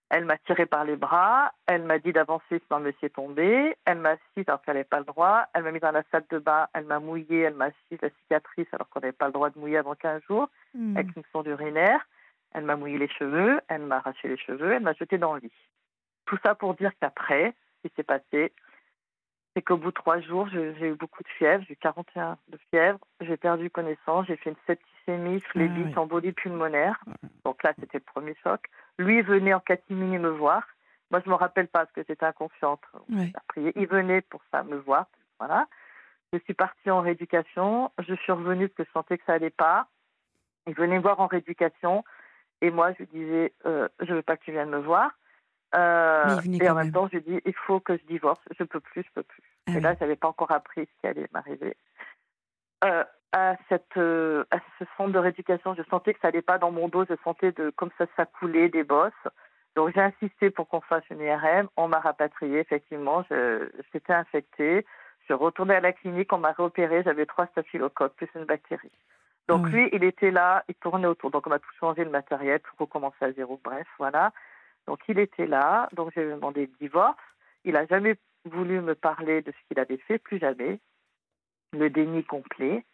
S6: Elle m'a tiré par les bras, elle m'a dit d'avancer sinon le monsieur est tombé, elle m'a assise alors qu'elle n'avait pas le droit, elle m'a mis dans la salle de bain, elle m'a mouillé, elle m'a assise la cicatrice alors qu'on n'avait pas le droit de mouiller avant 15 jours,
S2: Hmm.
S6: avec une sonde urinaire, elle m'a mouillé les cheveux, elle m'a arraché les cheveux, elle m'a jeté dans le lit. Tout ça pour dire qu'après, ce qui s'est passé, c'est qu'au bout de trois jours, j'ai eu beaucoup de fièvre, j'ai eu 41 de fièvre, j'ai perdu connaissance, j'ai fait une septicémie, phlébite,
S2: oui.
S6: embolie pulmonaire. Donc là, c'était le premier choc. Lui venait en catimini me voir. Moi, je me rappelle pas parce que j'étais inconsciente. Il venait pour ça me voir. Voilà. Je suis partie en rééducation. Je suis revenue parce que je sentais que ça allait pas. Il venait me voir en rééducation. Et moi, je lui disais, euh, je veux pas que tu viennes me voir. Euh, et en même,
S2: même.
S6: temps, je lui dis, il faut que je divorce. Je peux plus, je peux plus.
S2: Ah
S6: et
S2: oui.
S6: là, j'avais pas encore appris ce qui allait m'arriver. Euh, à cette euh, à ce centre de rééducation, je sentais que ça allait pas dans mon dos. Je sentais de comme ça, ça coulait des bosses. Donc j'ai insisté pour qu'on fasse une IRM. On m'a rapatrié, effectivement. Je, j'étais infectée. Je suis retournée à la clinique. On m'a réopéré. J'avais trois staphylocoques plus une bactérie. Donc
S2: Ah oui.
S6: lui, il était là. Il tournait autour. Donc on m'a tout changé le matériel pour recommencer à zéro. Bref, voilà. Donc il était là. Donc j'ai demandé le divorce. Il a jamais voulu me parler de ce qu'il avait fait, plus jamais. Le déni complet.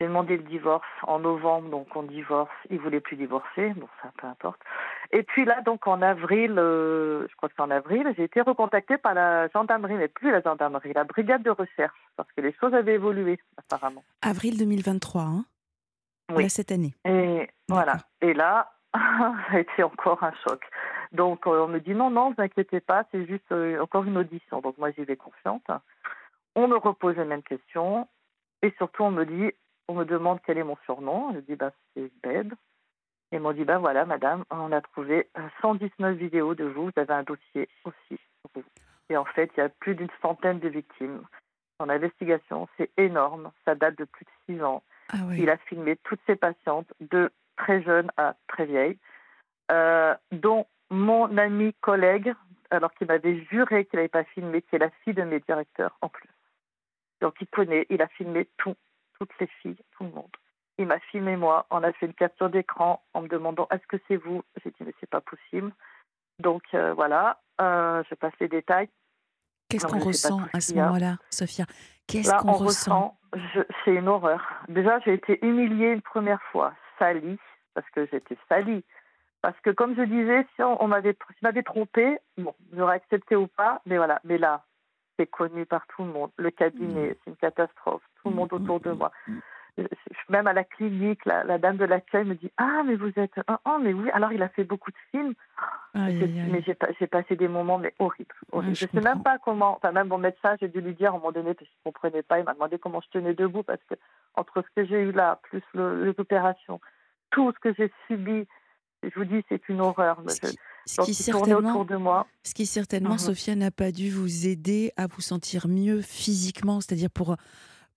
S6: J'ai demandé le divorce en novembre, donc on divorce. Il voulait plus divorcer, bon ça peu importe. Et puis là, donc en avril, euh, je crois que c'est en avril, j'ai été recontactée par la gendarmerie, mais plus la gendarmerie, la brigade de recherche, parce que les choses avaient évolué apparemment.
S2: Avril 2023, hein?
S6: Oui.
S2: Là, cette année.
S6: Et voilà. Et là, [LAUGHS] ça a été encore un choc. Donc euh, on me dit non, non, ne vous inquiétez pas, c'est juste euh, encore une audition. Donc moi j'y vais confiante. On me repose les mêmes questions et surtout on me dit, on me demande quel est mon surnom. Je dis bah c'est Beb. Et m'ont dit bah voilà madame, on a trouvé euh, 119 vidéos de vous, vous avez un dossier aussi. Et en fait il y a plus d'une centaine de victimes. En investigation, c'est énorme. Ça date de plus de six ans.
S2: Ah oui.
S6: Il a filmé toutes ses patientes, de très jeunes à très vieilles, euh, dont mon ami collègue, alors qu'il m'avait juré qu'il n'avait pas filmé, qui est la fille de mes directeurs en plus. Donc il connaît, il a filmé tout, toutes les filles, tout le monde. Il m'a filmé moi, on a fait une capture d'écran en me demandant est-ce que c'est vous? J'ai dit mais c'est pas possible. Donc euh, voilà, euh, je passe les détails.
S2: Qu'est-ce qu'on ressent à ce moment-là, Sophia? Qu'est-ce
S6: Là,
S2: qu'on
S6: on
S2: ressent?
S6: c'est une horreur. Déjà, j'ai été humiliée une première fois, salie, parce que j'étais salie. Parce que, comme je disais, si on, on m'avait, si trompé, bon, j'aurais accepté ou pas, mais voilà. Mais là, c'est connu par tout le monde. Le cabinet, c'est une catastrophe. Tout le monde autour de moi. Je- Même à la clinique, la, la dame de l'accueil me dit Ah, mais vous êtes. Ah, ah, mais oui, alors il a fait beaucoup de films.
S2: Aïe,
S6: J'ai-
S2: aïe, aïe.
S6: Mais j'ai pas- j'ai passé des moments mais horribles. horribles.
S2: Ouais,
S6: je
S2: je
S6: sais même pas comment. Enfin, même mon médecin, j'ai dû lui dire à un moment donné parce qu'il comprenait pas. Il m'a demandé comment je tenais debout parce que entre ce que j'ai eu là, plus le- les opérations, tout ce que j'ai subi, je vous dis, c'est une horreur. Je-
S2: ce qui certainement,
S6: autour de moi.
S2: ce qui certainement,
S6: Mhm.
S2: Sophia, n'a pas dû vous aider à vous sentir mieux physiquement, c'est-à-dire pour,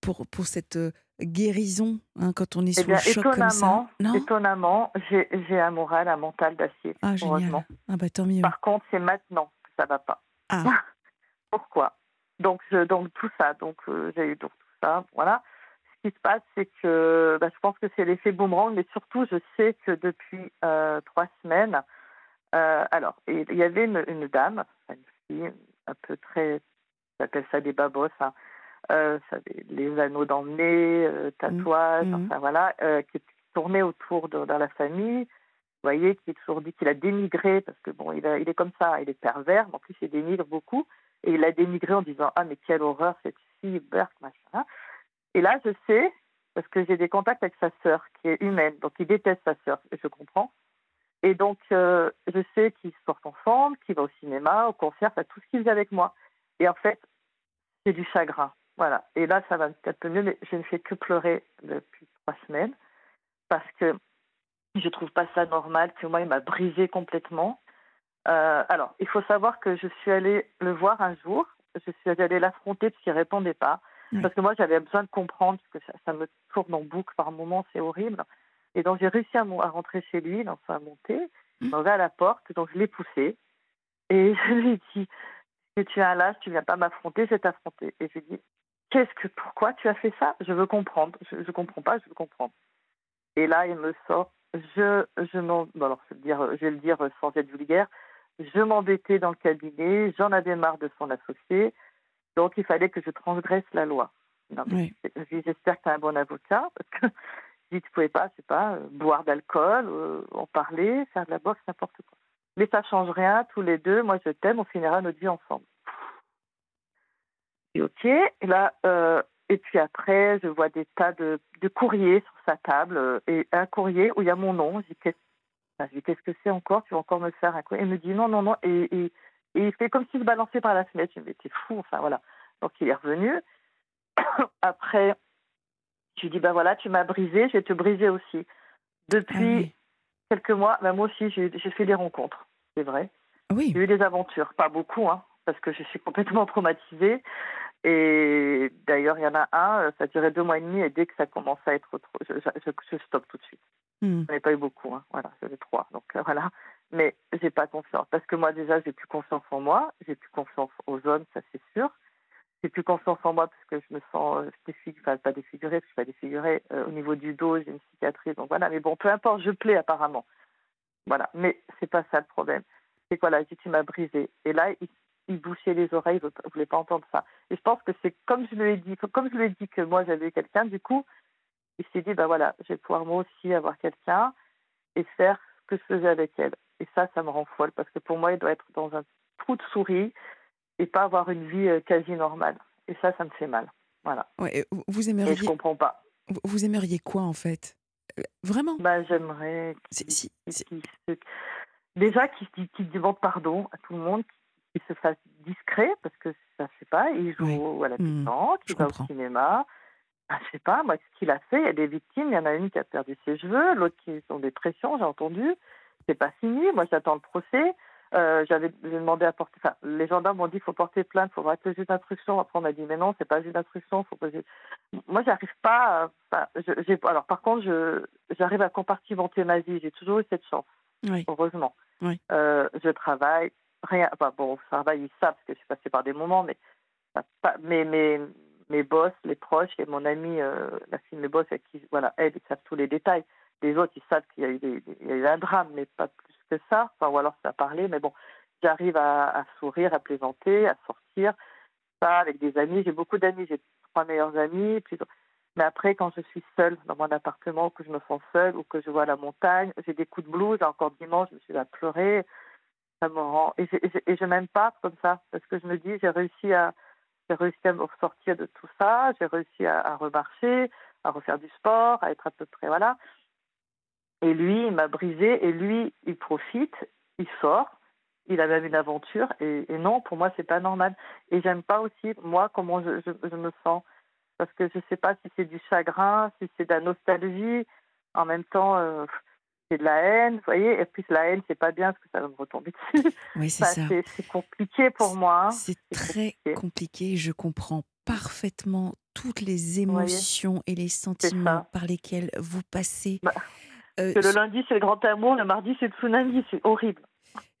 S2: pour, pour cette euh, guérison hein, quand on est
S6: Eh
S2: sous
S6: bien,
S2: le choc comme ça.
S6: étonnamment,
S2: Non?
S6: étonnamment, j'ai un moral, un mental d'acier.
S2: Ah, génial. Ah, bah tant mieux.
S6: Par contre, c'est maintenant que ça va pas.
S2: Ah. [LAUGHS]
S6: Pourquoi? Donc, je, donc tout ça, donc euh, j'ai eu donc tout ça, voilà. Qui se passe, c'est que bah, je pense que c'est l'effet boomerang, mais surtout, je sais que depuis euh, trois semaines, euh, alors, il y avait une, une dame, une fille, un peu très, on appelle ça des babos, hein, euh, ça, les anneaux dans le nez, euh, tatouages,
S2: Mhm.
S6: enfin voilà, qui tournait autour de, dans la famille. Vous voyez, qui est toujours dit qu'il a dénigré, parce que bon, il, a- il est comme ça, il est pervers, mais en plus il dénigre beaucoup, et il a dénigré en disant Ah, mais quelle horreur cette fille, Berk, machin. Et là, je sais, parce que j'ai des contacts avec sa sœur, qui est humaine, donc il déteste sa sœur, je comprends. Et donc, euh, je sais qu'ils sortent ensemble, qu'ils vont au cinéma, au concert, tout ce qu'ils faisaient avec moi. Et en fait, c'est du chagrin. Voilà. Et là, ça va un petit peu mieux, mais je ne fais que pleurer depuis trois semaines parce que je trouve pas ça normal, que moi, il m'a brisé complètement. Euh, alors, il faut savoir que je suis allée le voir un jour. Je suis allée l'affronter parce qu'il répondait pas.
S2: Oui.
S6: Parce que moi, j'avais besoin de comprendre parce que ça, ça me tourne en boucle par moments, c'est horrible. Et donc, j'ai réussi à, rentrer chez lui, donc à monter.
S2: Mhm.
S6: On va à la porte, donc je l'ai poussé. Et [LAUGHS] je lui ai dit, tu es un lâche, tu viens pas m'affronter, je vais t'affronter. Et je lui ai dit, qu'est-ce que, pourquoi tu as fait ça? Je veux comprendre. Je, je comprends pas, je veux comprendre. Et là, il me sort, je, je m'en, bon, alors, je vais, le dire, je vais le dire sans être vulgaire, je m'embêtais dans le cabinet, j'en avais marre de son associé, donc il fallait que je transgresse la loi.
S2: Oui.
S6: j'espère que tu as un bon avocat, parce que [LAUGHS] dis, tu pouvais pas, je sais pas, euh, boire d'alcool, euh, en parler, faire de la boxe, n'importe quoi. Mais ça change rien, tous les deux, moi je t'aime, on finira notre vie ensemble. Et ok, et là, euh, et puis après, je vois des tas de, de courriers sur sa table, et un courrier où il y a mon nom. Je dis, qu'est-ce enfin, que c'est encore? Tu vas encore me faire un courrier? Il me dit, non, non, non, et, et, et il fait comme s'il se balançait par la fenêtre. Je me dis, mais t'es fou, enfin voilà. Donc il est revenu. [COUGHS] après, je lui dis, ben voilà, tu m'as brisé, je vais te briser aussi.
S2: Ah
S6: Depuis
S2: oui.
S6: quelques mois, ben moi aussi, j'ai fait des rencontres, c'est vrai.
S2: Ah oui.
S6: J'ai eu des aventures, pas beaucoup, hein, parce que je suis complètement traumatisée. Et d'ailleurs, il y en a un, euh, ça duré deux mois et demi, et dès que ça commence à être trop, je, je, je- je stoppe tout de suite.
S2: Hmm.
S6: J'en ai pas eu beaucoup, hein. voilà, j'en ai trois, donc euh, voilà. Mais j'ai pas confiance, parce que moi déjà, j'ai plus confiance en moi, j'ai plus confiance aux hommes, ça c'est sûr. J'ai plus confiance en moi parce que je me sens euh, défigurée, pas défigurée, je suis pas défigurée. Euh, au niveau du dos, j'ai une cicatrice, donc voilà. Mais bon, peu importe, je plais apparemment. Voilà, mais c'est pas ça le problème. C'est quoi là, tu m'as brisé. Et là, il, il bouchait les oreilles, il ne voulait pas entendre ça. Et je pense que c'est comme je lui ai dit, comme je lui ai dit que moi j'avais quelqu'un, du coup, il s'est dit, ben voilà, je vais pouvoir moi aussi avoir quelqu'un et faire ce que je faisais avec elle. Et ça, ça me rend folle parce que pour moi, il doit être dans un trou de souris et pas avoir une vie euh, quasi normale. Et ça, ça me fait mal. Voilà.
S2: Ouais, vous- vous
S6: Et je
S2: aimeriez,
S6: comprends pas.
S2: vous- aimeriez quoi en fait? Euh, Vraiment?
S6: Bah, j'aimerais qu'il-
S2: si-
S6: se- déjà qu'il demande pardon à tout le monde, qu'il se fasse discret parce que ça, je sais pas, il joue
S2: Oui.
S6: à la
S2: Hmm,
S6: pétanque,
S2: je
S6: il va
S2: comprends.
S6: au cinéma. Ah, je sais pas, moi, ce qu'il a fait, il y a des victimes, il y en a une qui a perdu ses cheveux, l'autre qui est en dépression, j'ai entendu. C'est pas fini, moi j'attends le procès. Euh, j'avais demandé à porter, enfin, les gendarmes m'ont dit qu'il faut porter plainte, il faut arrêter le juge d'instruction. Après, on m'a dit, mais non, c'est pas le juge d'instruction, faut poser. Moi, j'arrive pas, à- enfin, je- alors par contre, je, j'arrive à compartimenter ma vie, j'ai toujours eu cette chance,
S2: Oui.
S6: heureusement.
S2: Oui.
S6: Euh, je travaille, rien, enfin, bon, au travail, ils savent, parce que je suis passée par des moments, mais pas- mes, mes, mes boss, les proches et mon amie, euh, la fille de mes boss, avec qui, voilà, elle, ils savent tous les détails. Les autres, ils savent qu'il y a eu, un drame, mais pas plus que ça. Enfin, ou alors ça a parlé, mais bon, j'arrive à, sourire, à plaisanter, à sortir, ça, avec des amis. J'ai beaucoup d'amis, j'ai trois meilleurs amis. Mais après, quand je suis seule dans mon appartement, que je me sens seule ou que je vois la montagne, j'ai des coups de blues. Encore dimanche, je me suis à pleurer. Ça me rend. Et je, je, m'aime pas comme ça, parce que je me dis, j'ai réussi à, j'ai à me sortir de tout ça, j'ai réussi à, à, remarcher, à refaire du sport, à être à peu près, voilà. Et lui, il m'a brisé, et lui, il profite, il sort, il a même une aventure, et, et non, pour moi, c'est pas normal. Et j'aime pas aussi, moi, comment je, je, je me sens, parce que je sais pas si c'est du chagrin, si c'est de la nostalgie, en même temps, euh, c'est de la haine, vous voyez, et puis la haine, c'est pas bien parce que ça va me retomber dessus.
S2: Oui, c'est [LAUGHS] ça.
S6: C'est compliqué pour moi. Hein.
S2: C'est très compliqué. compliqué. Je comprends parfaitement toutes les émotions et les sentiments par lesquels vous passez.
S6: Bah, euh, que le lundi, c'est le grand amour, le mardi, c'est le tsunami, c'est horrible.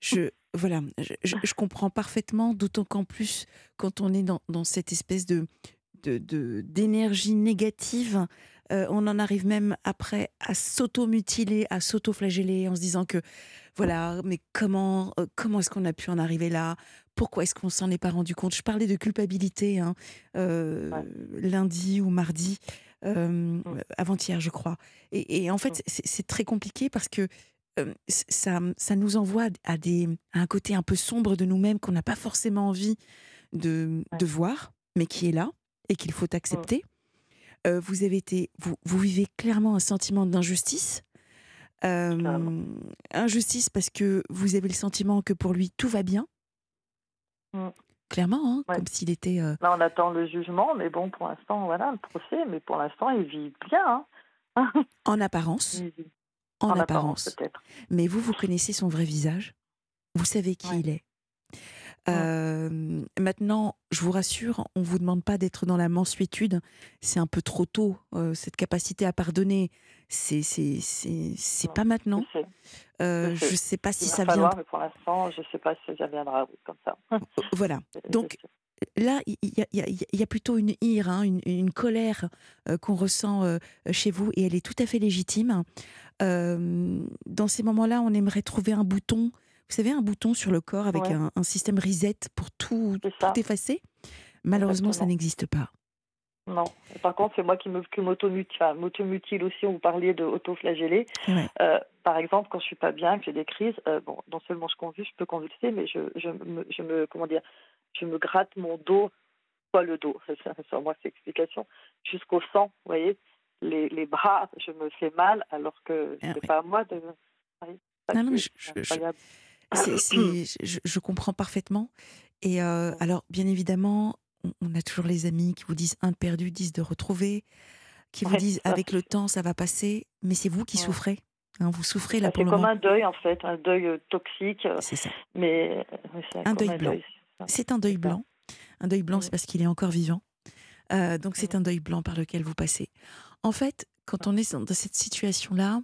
S2: Je, voilà, je, je, je comprends parfaitement, d'autant qu'en plus, quand on est dans, dans cette espèce de d'énergie de, négative, euh, on en arrive même après à s'auto-mutiler, à s'auto-flageller en se disant que voilà, mais comment, euh, comment est-ce qu'on a pu en arriver là? Pourquoi est-ce qu'on s'en est pas rendu compte? Je parlais de culpabilité hein, euh, ouais. lundi ou mardi, mmh. avant-hier, je crois. Et, et en fait, c'est très compliqué parce que ça, ça nous envoie à, des, à un côté un peu sombre de nous-mêmes qu'on n'a pas forcément envie de, voir, mais qui est là et qu'il faut accepter. Euh, vous avez été, vous, vous, vivez clairement un sentiment d'injustice. Euh, injustice parce que vous avez le sentiment que pour lui tout va bien. Clairement, hein, ouais. comme s'il était. Euh...
S6: Là, on attend le jugement, mais bon, pour l'instant, voilà le procès, mais pour l'instant, il vit bien.
S2: Hein. [LAUGHS] en apparence. En, en, apparence. apparence mais vous, vous connaissez son vrai visage? Vous savez qui ouais. il est? Euh, maintenant, je vous rassure, on ne vous demande pas d'être dans la mansuétude. C'est un peu trop tôt. Euh, cette capacité à pardonner, c'est c'est pas maintenant.
S6: Euh,
S2: je ne sais pas si
S6: Il
S2: ça
S6: falloir,
S2: vient.
S6: Mais pour l'instant, je ne sais pas si ça viendra comme ça.
S2: voilà. [LAUGHS] Donc là, il y, y, y, a plutôt une ire, hein, une, une, colère euh, qu'on ressent euh, chez vous, et elle est tout à fait légitime. Euh, dans ces moments-là, on aimerait trouver un bouton vous savez, un bouton sur le corps avec ouais. un, un, système reset pour tout, tout effacer. Malheureusement, Exactement. ça n'existe pas.
S6: Non. Par contre, c'est moi qui m'automutile enfin, aussi. On vous parliez de auto-flageller. Ouais. Euh, par exemple, quand je suis pas bien, que j'ai des crises, euh, bon, non seulement je convulse, je peux convulser, mais je, je, me, je me, comment dire, je me gratte mon dos, pas le dos, [LAUGHS] ça, moi c'est explication, jusqu'au sang, vous voyez, les, les bras, je me fais mal, alors que ah, c'est ouais. pas à moi de.
S2: Non, non, je, je, C est, c est, je, je, comprends parfaitement. Et euh, alors, bien évidemment, on, on, a toujours les amis qui vous disent un de perdu, dix de retrouver, qui vous ouais, disent avec le temps ça va passer, mais c'est vous qui ouais. souffrez. Hein, vous souffrez là
S6: pour
S2: le
S6: moment.
S2: C'est
S6: comme un deuil en fait, un deuil euh, toxique.
S2: C'est ça.
S6: Mais
S2: un deuil blanc. C'est un deuil blanc. Un deuil blanc, c'est parce qu'il est encore vivant. Euh, donc c'est un deuil blanc par lequel vous passez. En fait, quand on est dans cette situation-là,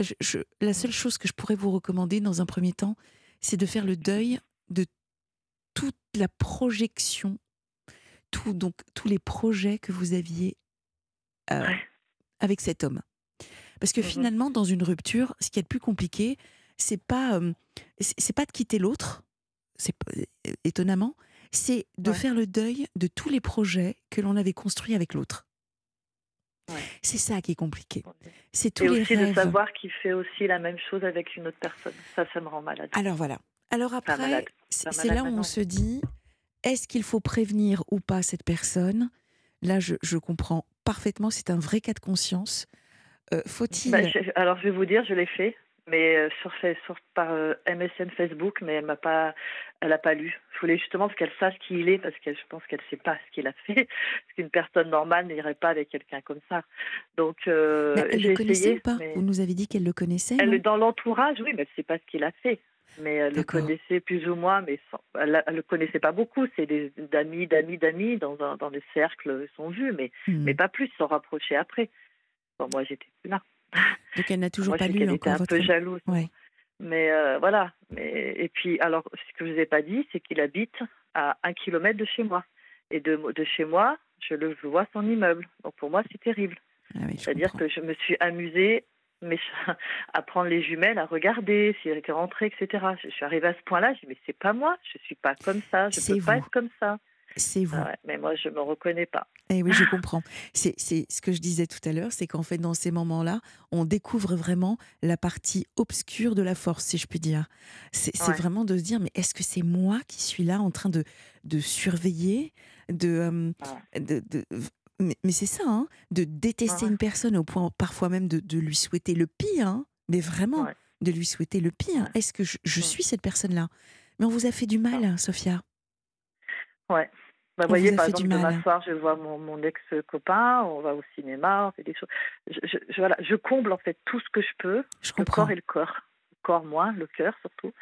S2: je, je, la seule chose que je pourrais vous recommander dans un premier temps, c'est de faire le deuil de toute la projection, tout, donc tous les projets que vous aviez euh, ouais. avec cet homme. Parce que mmh. finalement, dans une rupture, ce qui est le plus compliqué, c'est pas euh, c'est pas de quitter l'autre, c'est étonnamment, c'est de ouais. faire le deuil de tous les projets que l'on avait construits avec l'autre. Ouais. C'est ça qui est compliqué. C'est tous
S6: Et
S2: les
S6: aussi
S2: rêves.
S6: de savoir qu'il fait aussi la même chose avec une autre personne. Ça, ça me rend malade.
S2: Alors voilà. Alors après, c'est là où on se dit, est-ce qu'il faut prévenir ou pas cette personne? Là, je, je, comprends parfaitement. C'est un vrai cas de conscience. Euh, Faut-il
S6: bah, Alors, je vais vous dire, je l'ai fait mais euh, sur, sur par euh, MSN Facebook, mais elle m'a pas, elle a pas lu. Je voulais justement qu'elle sache qui il est, parce que je pense qu'elle sait pas ce qu'il a fait, [LAUGHS] parce qu'une personne normale n'irait pas avec quelqu'un comme ça. Donc euh,
S2: elle le connaissait
S6: essayé,
S2: ou pas?
S6: mais...
S2: Vous nous avez dit qu'elle le connaissait.
S6: Elle est dans l'entourage, oui, mais elle sait pas ce qu'il a fait. Mais elle le connaissait plus ou moins, mais sans, elle, elle le connaissait pas beaucoup. C'est des d'amis, d'amis, d'amis dans un, dans des cercles, ils sont vus, mais mmh. mais pas plus, ils sont rapprochés après. Bon, moi, j'étais plus là.
S2: Donc elle n'a toujours
S6: Moi,
S2: pas lu
S6: elle
S2: encore
S6: était un
S2: votre...
S6: peu jalouse.
S2: Ouais.
S6: Mais euh, voilà. Mais, et puis, alors, ce que je vous ai pas dit, c'est qu'il habite à un kilomètre de chez moi. Et de, de chez moi, je le vois son immeuble. Donc pour moi, c'est terrible.
S2: Ah oui,
S6: C'est-à-dire que je me suis amusée mais [LAUGHS] à prendre les jumelles, à regarder si elle était rentrée, etc. Je suis arrivée à ce point-là, je dis mais c'est pas moi, je suis pas comme ça, je peux
S2: vous.
S6: pas être comme ça.
S2: C'est vous.
S6: Ah ouais, mais moi, je me reconnais pas.
S2: Eh oui, je [LAUGHS] comprends. C'est ce que je disais tout à l'heure, c'est qu'en fait, dans ces moments-là, on découvre vraiment la partie obscure de la force, si je puis dire. C'est ouais. vraiment de se dire, mais est-ce que c'est moi qui suis là en train de, de surveiller de, euh,
S6: Ouais.
S2: de, de- mais, mais c'est ça, hein, de détester une personne au point parfois même de, lui souhaiter le pire, hein, mais vraiment de lui souhaiter le pire.
S6: Ouais.
S2: Est-ce que je, suis cette personne-là? Mais on vous a fait du mal, hein, Sophia.
S6: Ouais. Bah, vous voyez, par exemple, demain soir, je vois mon, mon ex-copain, on va au cinéma, on fait des choses. Je, je, je- voilà, je comble en fait tout ce que je peux,
S2: Je
S6: le
S2: comprends.
S6: corps et le corps. Le corps moins, le cœur surtout.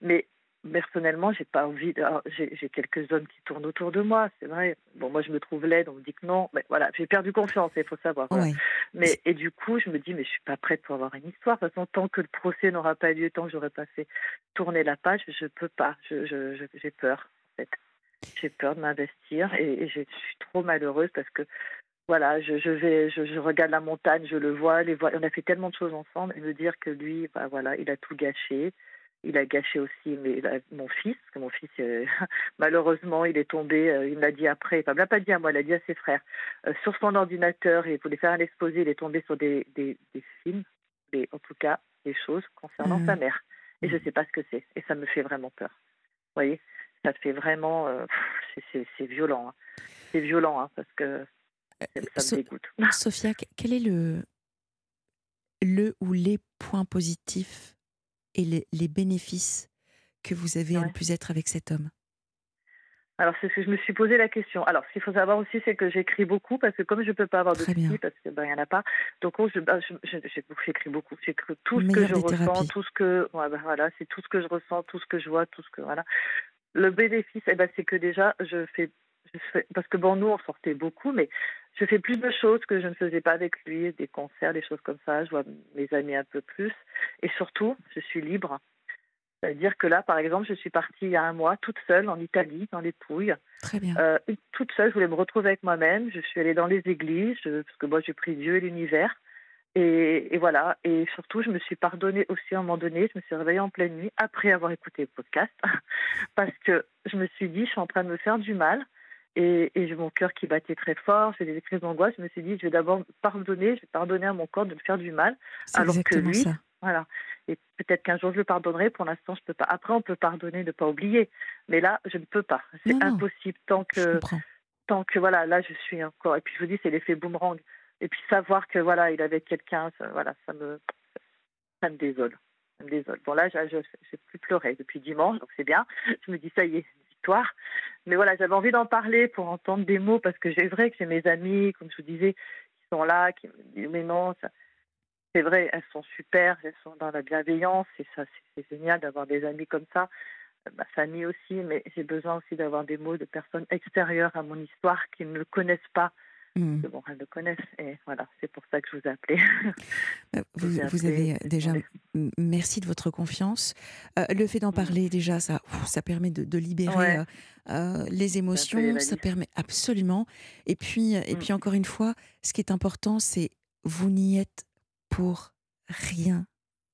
S6: Mais personnellement, j'ai pas envie. J'ai j'ai quelques hommes qui tournent autour de moi, c'est vrai. Bon, moi, je me trouve laide, on me dit que non. Mais voilà, j'ai perdu confiance, il faut savoir. voilà.
S2: Ouais.
S6: Mais et du coup, je me dis, mais je suis pas prête pour avoir une histoire. De toute façon, tant que le procès n'aura pas lieu, tant que j'aurai pas fait tourner la page, je peux pas. Je, je, je- j'ai peur, en fait. J'ai peur de m'investir et, et je suis trop malheureuse parce que voilà, je, je vais, je, je regarde la montagne, je le vois, les. On a fait tellement de choses ensemble et me dire que lui, bah voilà, il a tout gâché. Il a gâché aussi mais, mon fils, parce que mon fils, euh, [LAUGHS] malheureusement, il est tombé, euh, il me l'a dit après, enfin, il me l'a pas dit à moi, il l'a dit à ses frères, euh, sur son ordinateur, il voulait faire un exposé, il est tombé sur des, des, des films, des, en tout cas, des choses concernant
S2: Mhm.
S6: sa mère. Et je sais pas ce que c'est. Et ça me fait vraiment peur. Vous voyez? Ça fait vraiment. euh, c'est- violent. hein. C'est violent, hein, parce que ça me
S2: So-
S6: dégoûte. [LAUGHS]
S2: Sophia, que- quel est le, le ou les points positifs et les, les bénéfices que vous avez à ne
S6: Ouais.
S2: plus être avec cet homme?
S6: Alors, c'est ce que je me suis posé la question. Alors, ce qu'il faut savoir aussi, c'est que j'écris beaucoup, parce que comme je ne peux pas avoir de psy, parce qu'il n'y en a pas, donc oh, je- bah, je- je- j'écris beaucoup. J'écris tout ce que je ressens,
S2: thérapies.
S6: tout ce que. ouais, bah, voilà, c'est tout ce que je ressens, tout ce que je vois, tout ce que. Voilà. Le bénéfice, eh ben, c'est que déjà, je fais, je fais. Parce que bon, nous, on sortait beaucoup, mais je fais plus de choses que je ne faisais pas avec lui, des concerts, des choses comme ça. Je vois mes amis un peu plus. Et surtout, je suis libre. C'est-à-dire que là, par exemple, je suis partie il y a un mois toute seule en Italie, dans les Pouilles.
S2: Très bien.
S6: Euh, toute seule, je voulais me retrouver avec moi-même. Je suis allée dans les églises, je- parce que moi, j'ai pris Dieu et l'univers. Et, et voilà. Et surtout, je me suis pardonnée aussi à un moment donné. Je me suis réveillée en pleine nuit après avoir écouté le podcast, [LAUGHS] parce que je me suis dit, je suis en train de me faire du mal. Et, et j'ai mon cœur qui battait très fort, j'ai des crises d'angoisse. Je me suis dit, je vais d'abord pardonner, je vais pardonner à mon corps de me faire du mal. Alors que lui,
S2: ça.
S6: Voilà. Et peut-être qu'un jour je le pardonnerai. Pour l'instant, je peux pas. Après, on peut pardonner, ne pas oublier. Mais là, je ne peux pas. C'est impossible tant que, tant que voilà, là, je suis encore. Et puis je vous dis, c'est l'effet boomerang. Et puis savoir que voilà, il avait quelqu'un, ça, voilà, ça me, ça me désole. Me désole. Bon là, je n'ai plus pleuré depuis dimanche, donc c'est bien. Je me dis ça y est, victoire. Mais voilà, j'avais envie d'en parler pour entendre des mots parce que c'est vrai que j'ai mes amis, comme je vous disais, qui sont là, qui me disent mais non, c'est vrai, elles sont super, elles sont dans la bienveillance, et ça, c'est c'est génial d'avoir des amis comme ça, Euh, ma famille aussi, mais j'ai besoin aussi d'avoir des mots de personnes extérieures à mon histoire qui ne le connaissent pas. Que bon, elles le connaissent, et voilà, c'est pour ça que je vous ai appelé. [LAUGHS]
S2: Euh, Vous, avez euh, déjà merci de votre confiance. Euh, le fait d'en
S6: Mm.
S2: parler déjà, ça, ça permet de, de libérer
S6: Ouais.
S2: euh, les émotions. Ça permet absolument. Et puis, et
S6: Mm.
S2: puis encore une fois, ce qui est important, c'est vous n'y êtes pour rien,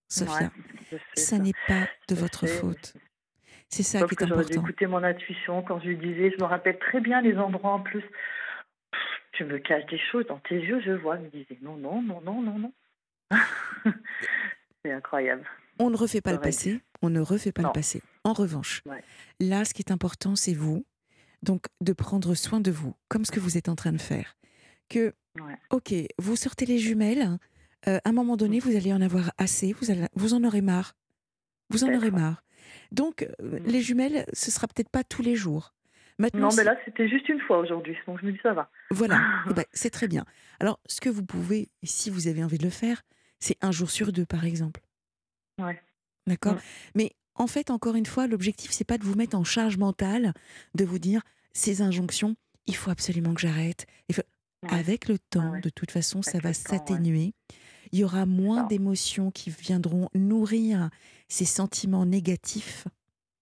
S2: Sophia.
S6: Ouais,
S2: ça
S6: ça.
S2: n'est pas de
S6: Je
S2: votre
S6: sais,
S2: faute. C'est ça
S6: Sauf
S2: qui est
S6: que j'aurais dû
S2: important.
S6: écouter mon intuition quand je lui disais, je me rappelle très bien les endroits en plus. Tu me caches des choses dans tes yeux, je vois. Il me disait non, non, non, non, non, non. [LAUGHS] c'est incroyable.
S2: On ne refait pas le passé, on ne refait pas le passé. En revanche,
S6: Ouais.
S2: là, ce qui est important, c'est vous. Donc, de prendre soin de vous, comme ce que vous êtes en train de faire. Que,
S6: Ouais.
S2: ok, vous sortez les jumelles, euh, à un moment donné,
S6: Mm.
S2: vous allez en avoir assez, vous, allez- vous en aurez marre. Vous en aurez marre. Donc, euh,
S6: Mm.
S2: les jumelles, ce sera peut-être pas tous les jours. Maintenant,
S6: Non, mais là, c'était juste une fois aujourd'hui, donc je me dis ça va.
S2: voilà, [LAUGHS] Eh ben, c'est très bien. Alors, ce que vous pouvez, et si vous avez envie de le faire, c'est un jour sur deux, par exemple.
S6: Ouais.
S2: D'accord?
S6: Mm.
S2: Mais en fait, encore une fois, l'objectif, c'est pas de vous mettre en charge mentale, de vous dire ces injonctions, il faut absolument que j'arrête. Il faut-
S6: Ouais.
S2: Avec le temps,
S6: ouais.
S2: de toute façon, ça va s'atténuer. Il y aura moins d'émotions qui viendront nourrir ces sentiments négatifs.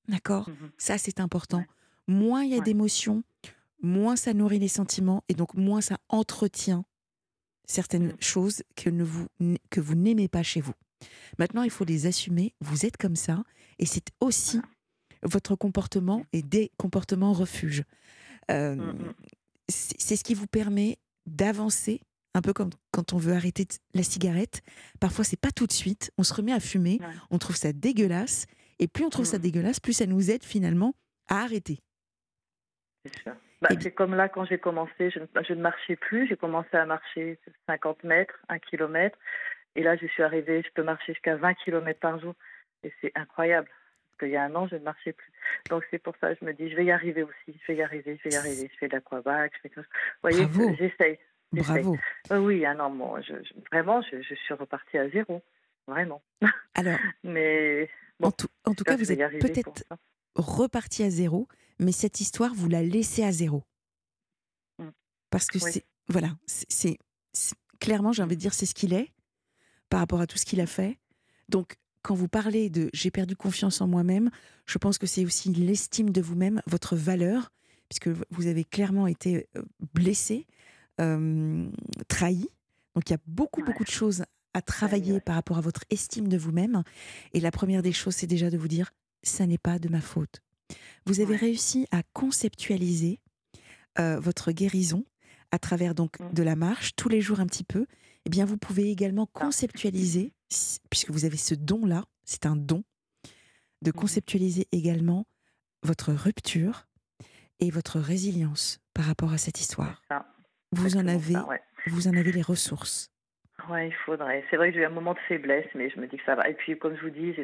S2: D'accord?
S6: Mhm.
S2: Ça, c'est important. Moins il y a
S6: Ouais.
S2: d'émotions, moins ça nourrit les sentiments et donc moins ça entretient certaines
S6: Mm.
S2: choses que, ne vous, que vous n'aimez pas chez vous. Maintenant, il faut les assumer. Vous êtes comme ça et c'est aussi votre comportement et des comportements refuges. Euh,
S6: Mm, mm.
S2: c'est ce qui vous permet d'avancer, un peu comme quand on veut arrêter la cigarette. Parfois, c'est pas tout de suite. On se remet à fumer, on trouve ça dégueulasse, et plus on trouve ça dégueulasse, plus ça nous aide finalement à arrêter.
S6: C'est sûr. Bah,
S2: Eh
S6: c'est comme là quand j'ai commencé, je ne, je ne marchais plus. J'ai commencé à marcher 50 mètres, 1 kilomètre. Et là, je suis arrivée, je peux marcher jusqu'à 20 kilomètres par jour. Et c'est incroyable. Parce qu'il y a un an, je ne marchais plus. Donc c'est pour ça que je me dis, je vais y arriver aussi. Je vais y arriver, je vais y arriver. Je fais de l'aquabac, je fais tout ça. Vous voyez, j'essaye.
S2: Bravo.
S6: Euh, oui, ah non, moi, je, je- vraiment, je, je suis repartie à zéro. Vraiment.
S2: Alors, [LAUGHS]
S6: Mais bon,
S2: en tout, en tout cas, vous êtes peut-être
S6: ça.
S2: reparti à zéro, mais cette histoire, vous la laissez à zéro.
S6: Mm.
S2: Parce que
S6: Oui.
S2: c'est. Voilà, c'est- Clairement, j'ai envie de dire, c'est ce qu'il est par rapport à tout ce qu'il a fait. Donc, quand vous parlez de j'ai perdu confiance en moi-même, je pense que c'est aussi l'estime de vous-même, votre valeur, puisque vous avez clairement été blessé, euh, trahi. Donc, il y a beaucoup,
S6: Ouais.
S2: beaucoup de choses à travailler
S6: ouais.
S2: par rapport à votre estime de vous-même. Et la première des choses, c'est déjà de vous dire ça n'est pas de ma faute. Vous avez
S6: Ouais.
S2: réussi à conceptualiser euh, votre guérison à travers donc
S6: Mm.
S2: de la marche tous les jours un petit peu. Eh bien, vous pouvez également conceptualiser, puisque vous avez ce don-là, c'est un don, de
S6: Mhm.
S2: conceptualiser également votre rupture et votre résilience par rapport à cette histoire.
S6: Ça,
S2: Vous en avez,
S6: ça, ouais.
S2: vous en avez les ressources.
S6: Ouais, il faudrait. C'est vrai que j'ai eu un moment de faiblesse, mais je me dis que ça va. Et puis, comme je vous dis,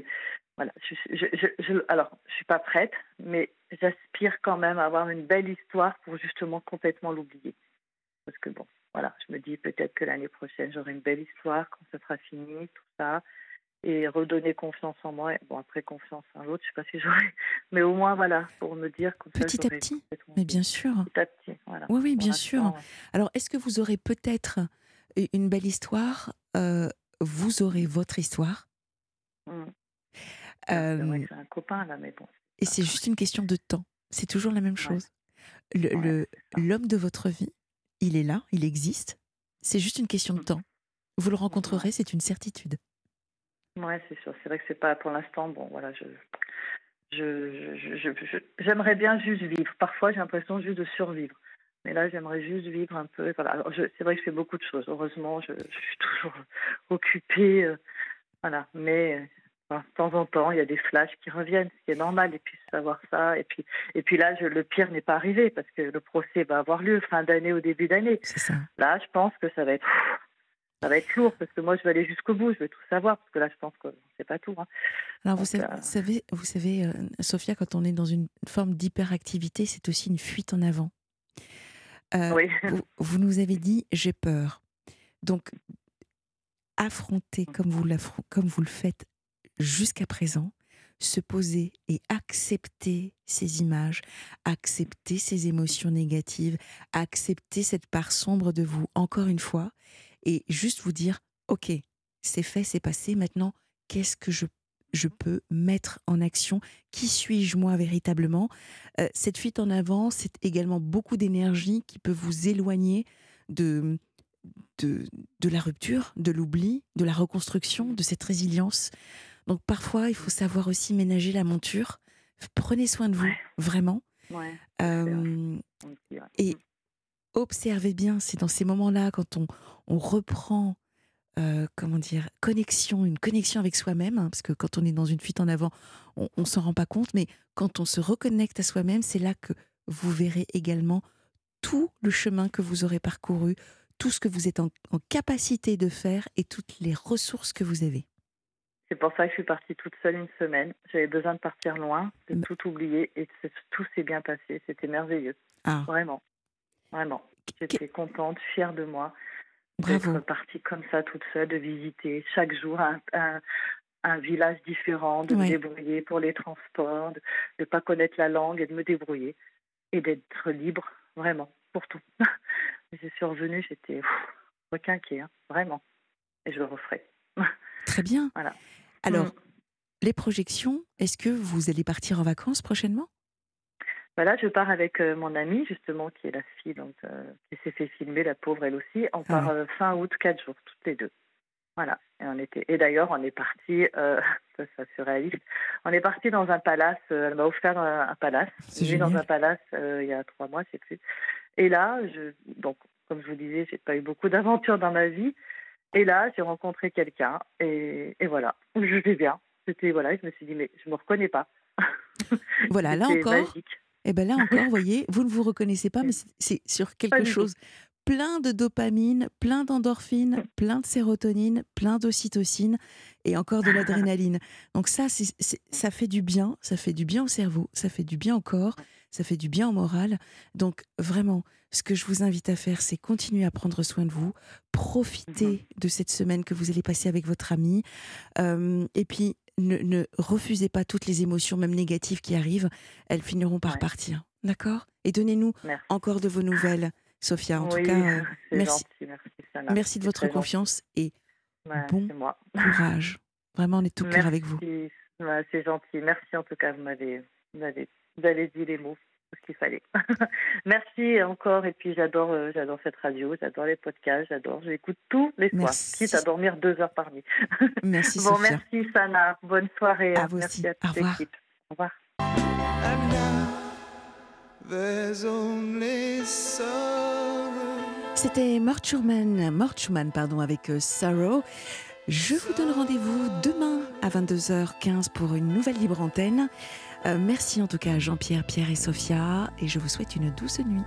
S6: voilà, je, je, je, alors, je suis pas prête, mais j'aspire quand même à avoir une belle histoire pour justement complètement l'oublier. Parce que bon, voilà, je me dis peut-être que l'année prochaine, j'aurai une belle histoire quand ce sera fini, tout ça, et redonner confiance en moi. Bon, après, confiance en l'autre, je sais pas si j'aurai, [LAUGHS] mais au moins, voilà, pour me dire comme ça,
S2: Petit à petit, Mais bien sûr.
S6: Petit à petit, voilà.
S2: Oui, oui, bien sûr.
S6: l'instant,
S2: Alors, est-ce que vous aurez peut-être une belle histoire? Euh, Vous aurez votre histoire?
S6: C'est vrai
S2: Euh,
S6: que c'est un copain, là, mais bon.
S2: et c'est juste une question de temps. C'est toujours la même chose. Le-
S6: Ouais,
S2: le-
S6: c'est ça.
S2: L'homme de votre vie, il est là, il existe. C'est juste une question de
S6: Mm.
S2: temps. Vous le rencontrerez, c'est une certitude.
S6: Ouais, c'est sûr. C'est vrai que c'est pas pour l'instant. Bon, voilà, je, je, je, je- je- j'aimerais bien juste vivre. Parfois, j'ai l'impression juste de survivre. Mais là, j'aimerais juste vivre un peu. Voilà. C'est vrai que je fais beaucoup de choses. Heureusement, je, suis toujours occupée. euh, voilà. Mais enfin, de temps en temps, il y a des flashs qui reviennent, ce qui est normal. Et puis savoir ça. Et puis, et puis là, je, le pire n'est pas arrivé parce que le procès va avoir lieu fin d'année au début d'année. Là, je pense que ça va être, ça va être lourd parce que moi, je vais aller jusqu'au bout, je vais tout savoir parce que là, je pense que c'est pas tout. hein.
S2: Alors, vous savez,
S6: euh,
S2: vous savez, vous savez, euh, Sophia, quand on est dans une forme d'hyperactivité, c'est aussi une fuite en avant. Euh,
S6: Oui, [LAUGHS]
S2: vous, vous nous avez dit j'ai peur. Donc, affronter comme vous, comme vous le faites jusqu'à présent, se poser et accepter ces images, accepter ces émotions négatives, accepter cette part sombre de vous, encore une fois, et juste vous dire, OK, c'est fait, c'est passé, maintenant, qu'est-ce que je, je peux mettre en action? Qui suis-je moi véritablement? Euh, Cette fuite en avant, c'est également beaucoup d'énergie qui peut vous éloigner de, de, de la rupture, de l'oubli, de la reconstruction, de cette résilience. Donc parfois, il faut savoir aussi ménager la monture. Prenez soin de vous,
S6: Ouais.
S2: vraiment.
S6: ouais,
S2: Euh, et observez bien, c'est dans ces moments-là, quand on, on reprend, euh, comment dire, connexion, une connexion avec soi-même, hein, parce que quand on est dans une fuite en avant, on, on s'en rend pas compte, mais quand on se reconnecte à soi-même, c'est là que vous verrez également tout le chemin que vous aurez parcouru, tout ce que vous êtes en, en capacité de faire et toutes les ressources que vous avez.
S6: C'est pour ça que je suis partie toute seule une semaine. J'avais besoin de partir loin, de tout oublier et tout s'est bien passé. C'était merveilleux,
S2: Ah,
S6: vraiment, vraiment. J'étais contente, fière de moi d'être partie comme ça toute seule, de visiter chaque jour un, un, un village différent, de
S2: Ouais.
S6: me débrouiller pour les transports, de ne pas connaître la langue et de me débrouiller et d'être libre, vraiment, pour tout. [LAUGHS] je suis revenue, j'étais requinquée, hein, vraiment. Et je le referai. [LAUGHS]
S2: Très bien.
S6: Voilà.
S2: Alors,
S6: Mm.
S2: les projections, est-ce que vous allez partir en vacances prochainement?
S6: Voilà, je pars avec euh, mon amie, justement, qui est la fille donc, euh, qui s'est fait filmer, la pauvre elle aussi. On part
S2: Ah.
S6: euh, fin août, quatre jours, toutes les deux. Voilà. Et, on était... et d'ailleurs, on est parti, [LAUGHS] ça c'est surréaliste, on est parti dans un palace, elle m'a offert un, un palace. Vis dans un palace il y a trois mois, je sais plus. Et là, je... donc, comme je vous disais, j'ai pas eu beaucoup d'aventures dans ma vie. Et là, j'ai rencontré quelqu'un et... et voilà, [LAUGHS] je vais bien. C'était, voilà, je me suis dit, mais je me reconnais pas. [LAUGHS]
S2: Voilà, là encore,
S6: magique.
S2: Et bien là encore, vous voyez, vous ne vous reconnaissez pas, [LAUGHS] mais c'est sur quelque chose plein de dopamine, plein d'endorphine, plein de sérotonine, plein d'ocytocine et encore de l'adrénaline. Donc ça, ça fait du bien, ça fait du bien au cerveau, ça fait du bien au corps, ça fait du bien au moral. Donc vraiment, ce que je vous invite à faire, c'est continuer à prendre soin de vous, profiter mmh de cette semaine que vous allez passer avec votre ami, euh, et puis ne, refusez pas toutes les émotions, même négatives, qui arrivent. Elles finiront par partir. D'accord? Et donnez-nous encore de vos nouvelles. Sophia. En tout cas, [LAUGHS] euh, merci. Merci, de votre confiance et bon courage. Vraiment, on est tout cœur avec vous.
S6: c'est gentil. Merci en tout cas. Vous m'avez, dit les mots ce qu'il fallait. [LAUGHS] merci encore. Et puis j'adore, euh, j'adore cette radio, j'adore les podcasts, j'adore. J'écoute tous les soirs, quitte à dormir deux heures par nuit. [LAUGHS]
S2: merci.
S6: bon, merci Sana. Bonne soirée.
S2: À vous merci aussi. à toute l'équipe.
S6: Au revoir.
S2: C'était Mort Schumann, pardon, avec euh, Sorrow. Je vous donne rendez-vous demain à 22h15 pour une nouvelle libre antenne. Euh, merci en tout cas à Jean-Pierre, Pierre et Sophia, et je vous souhaite une douce nuit.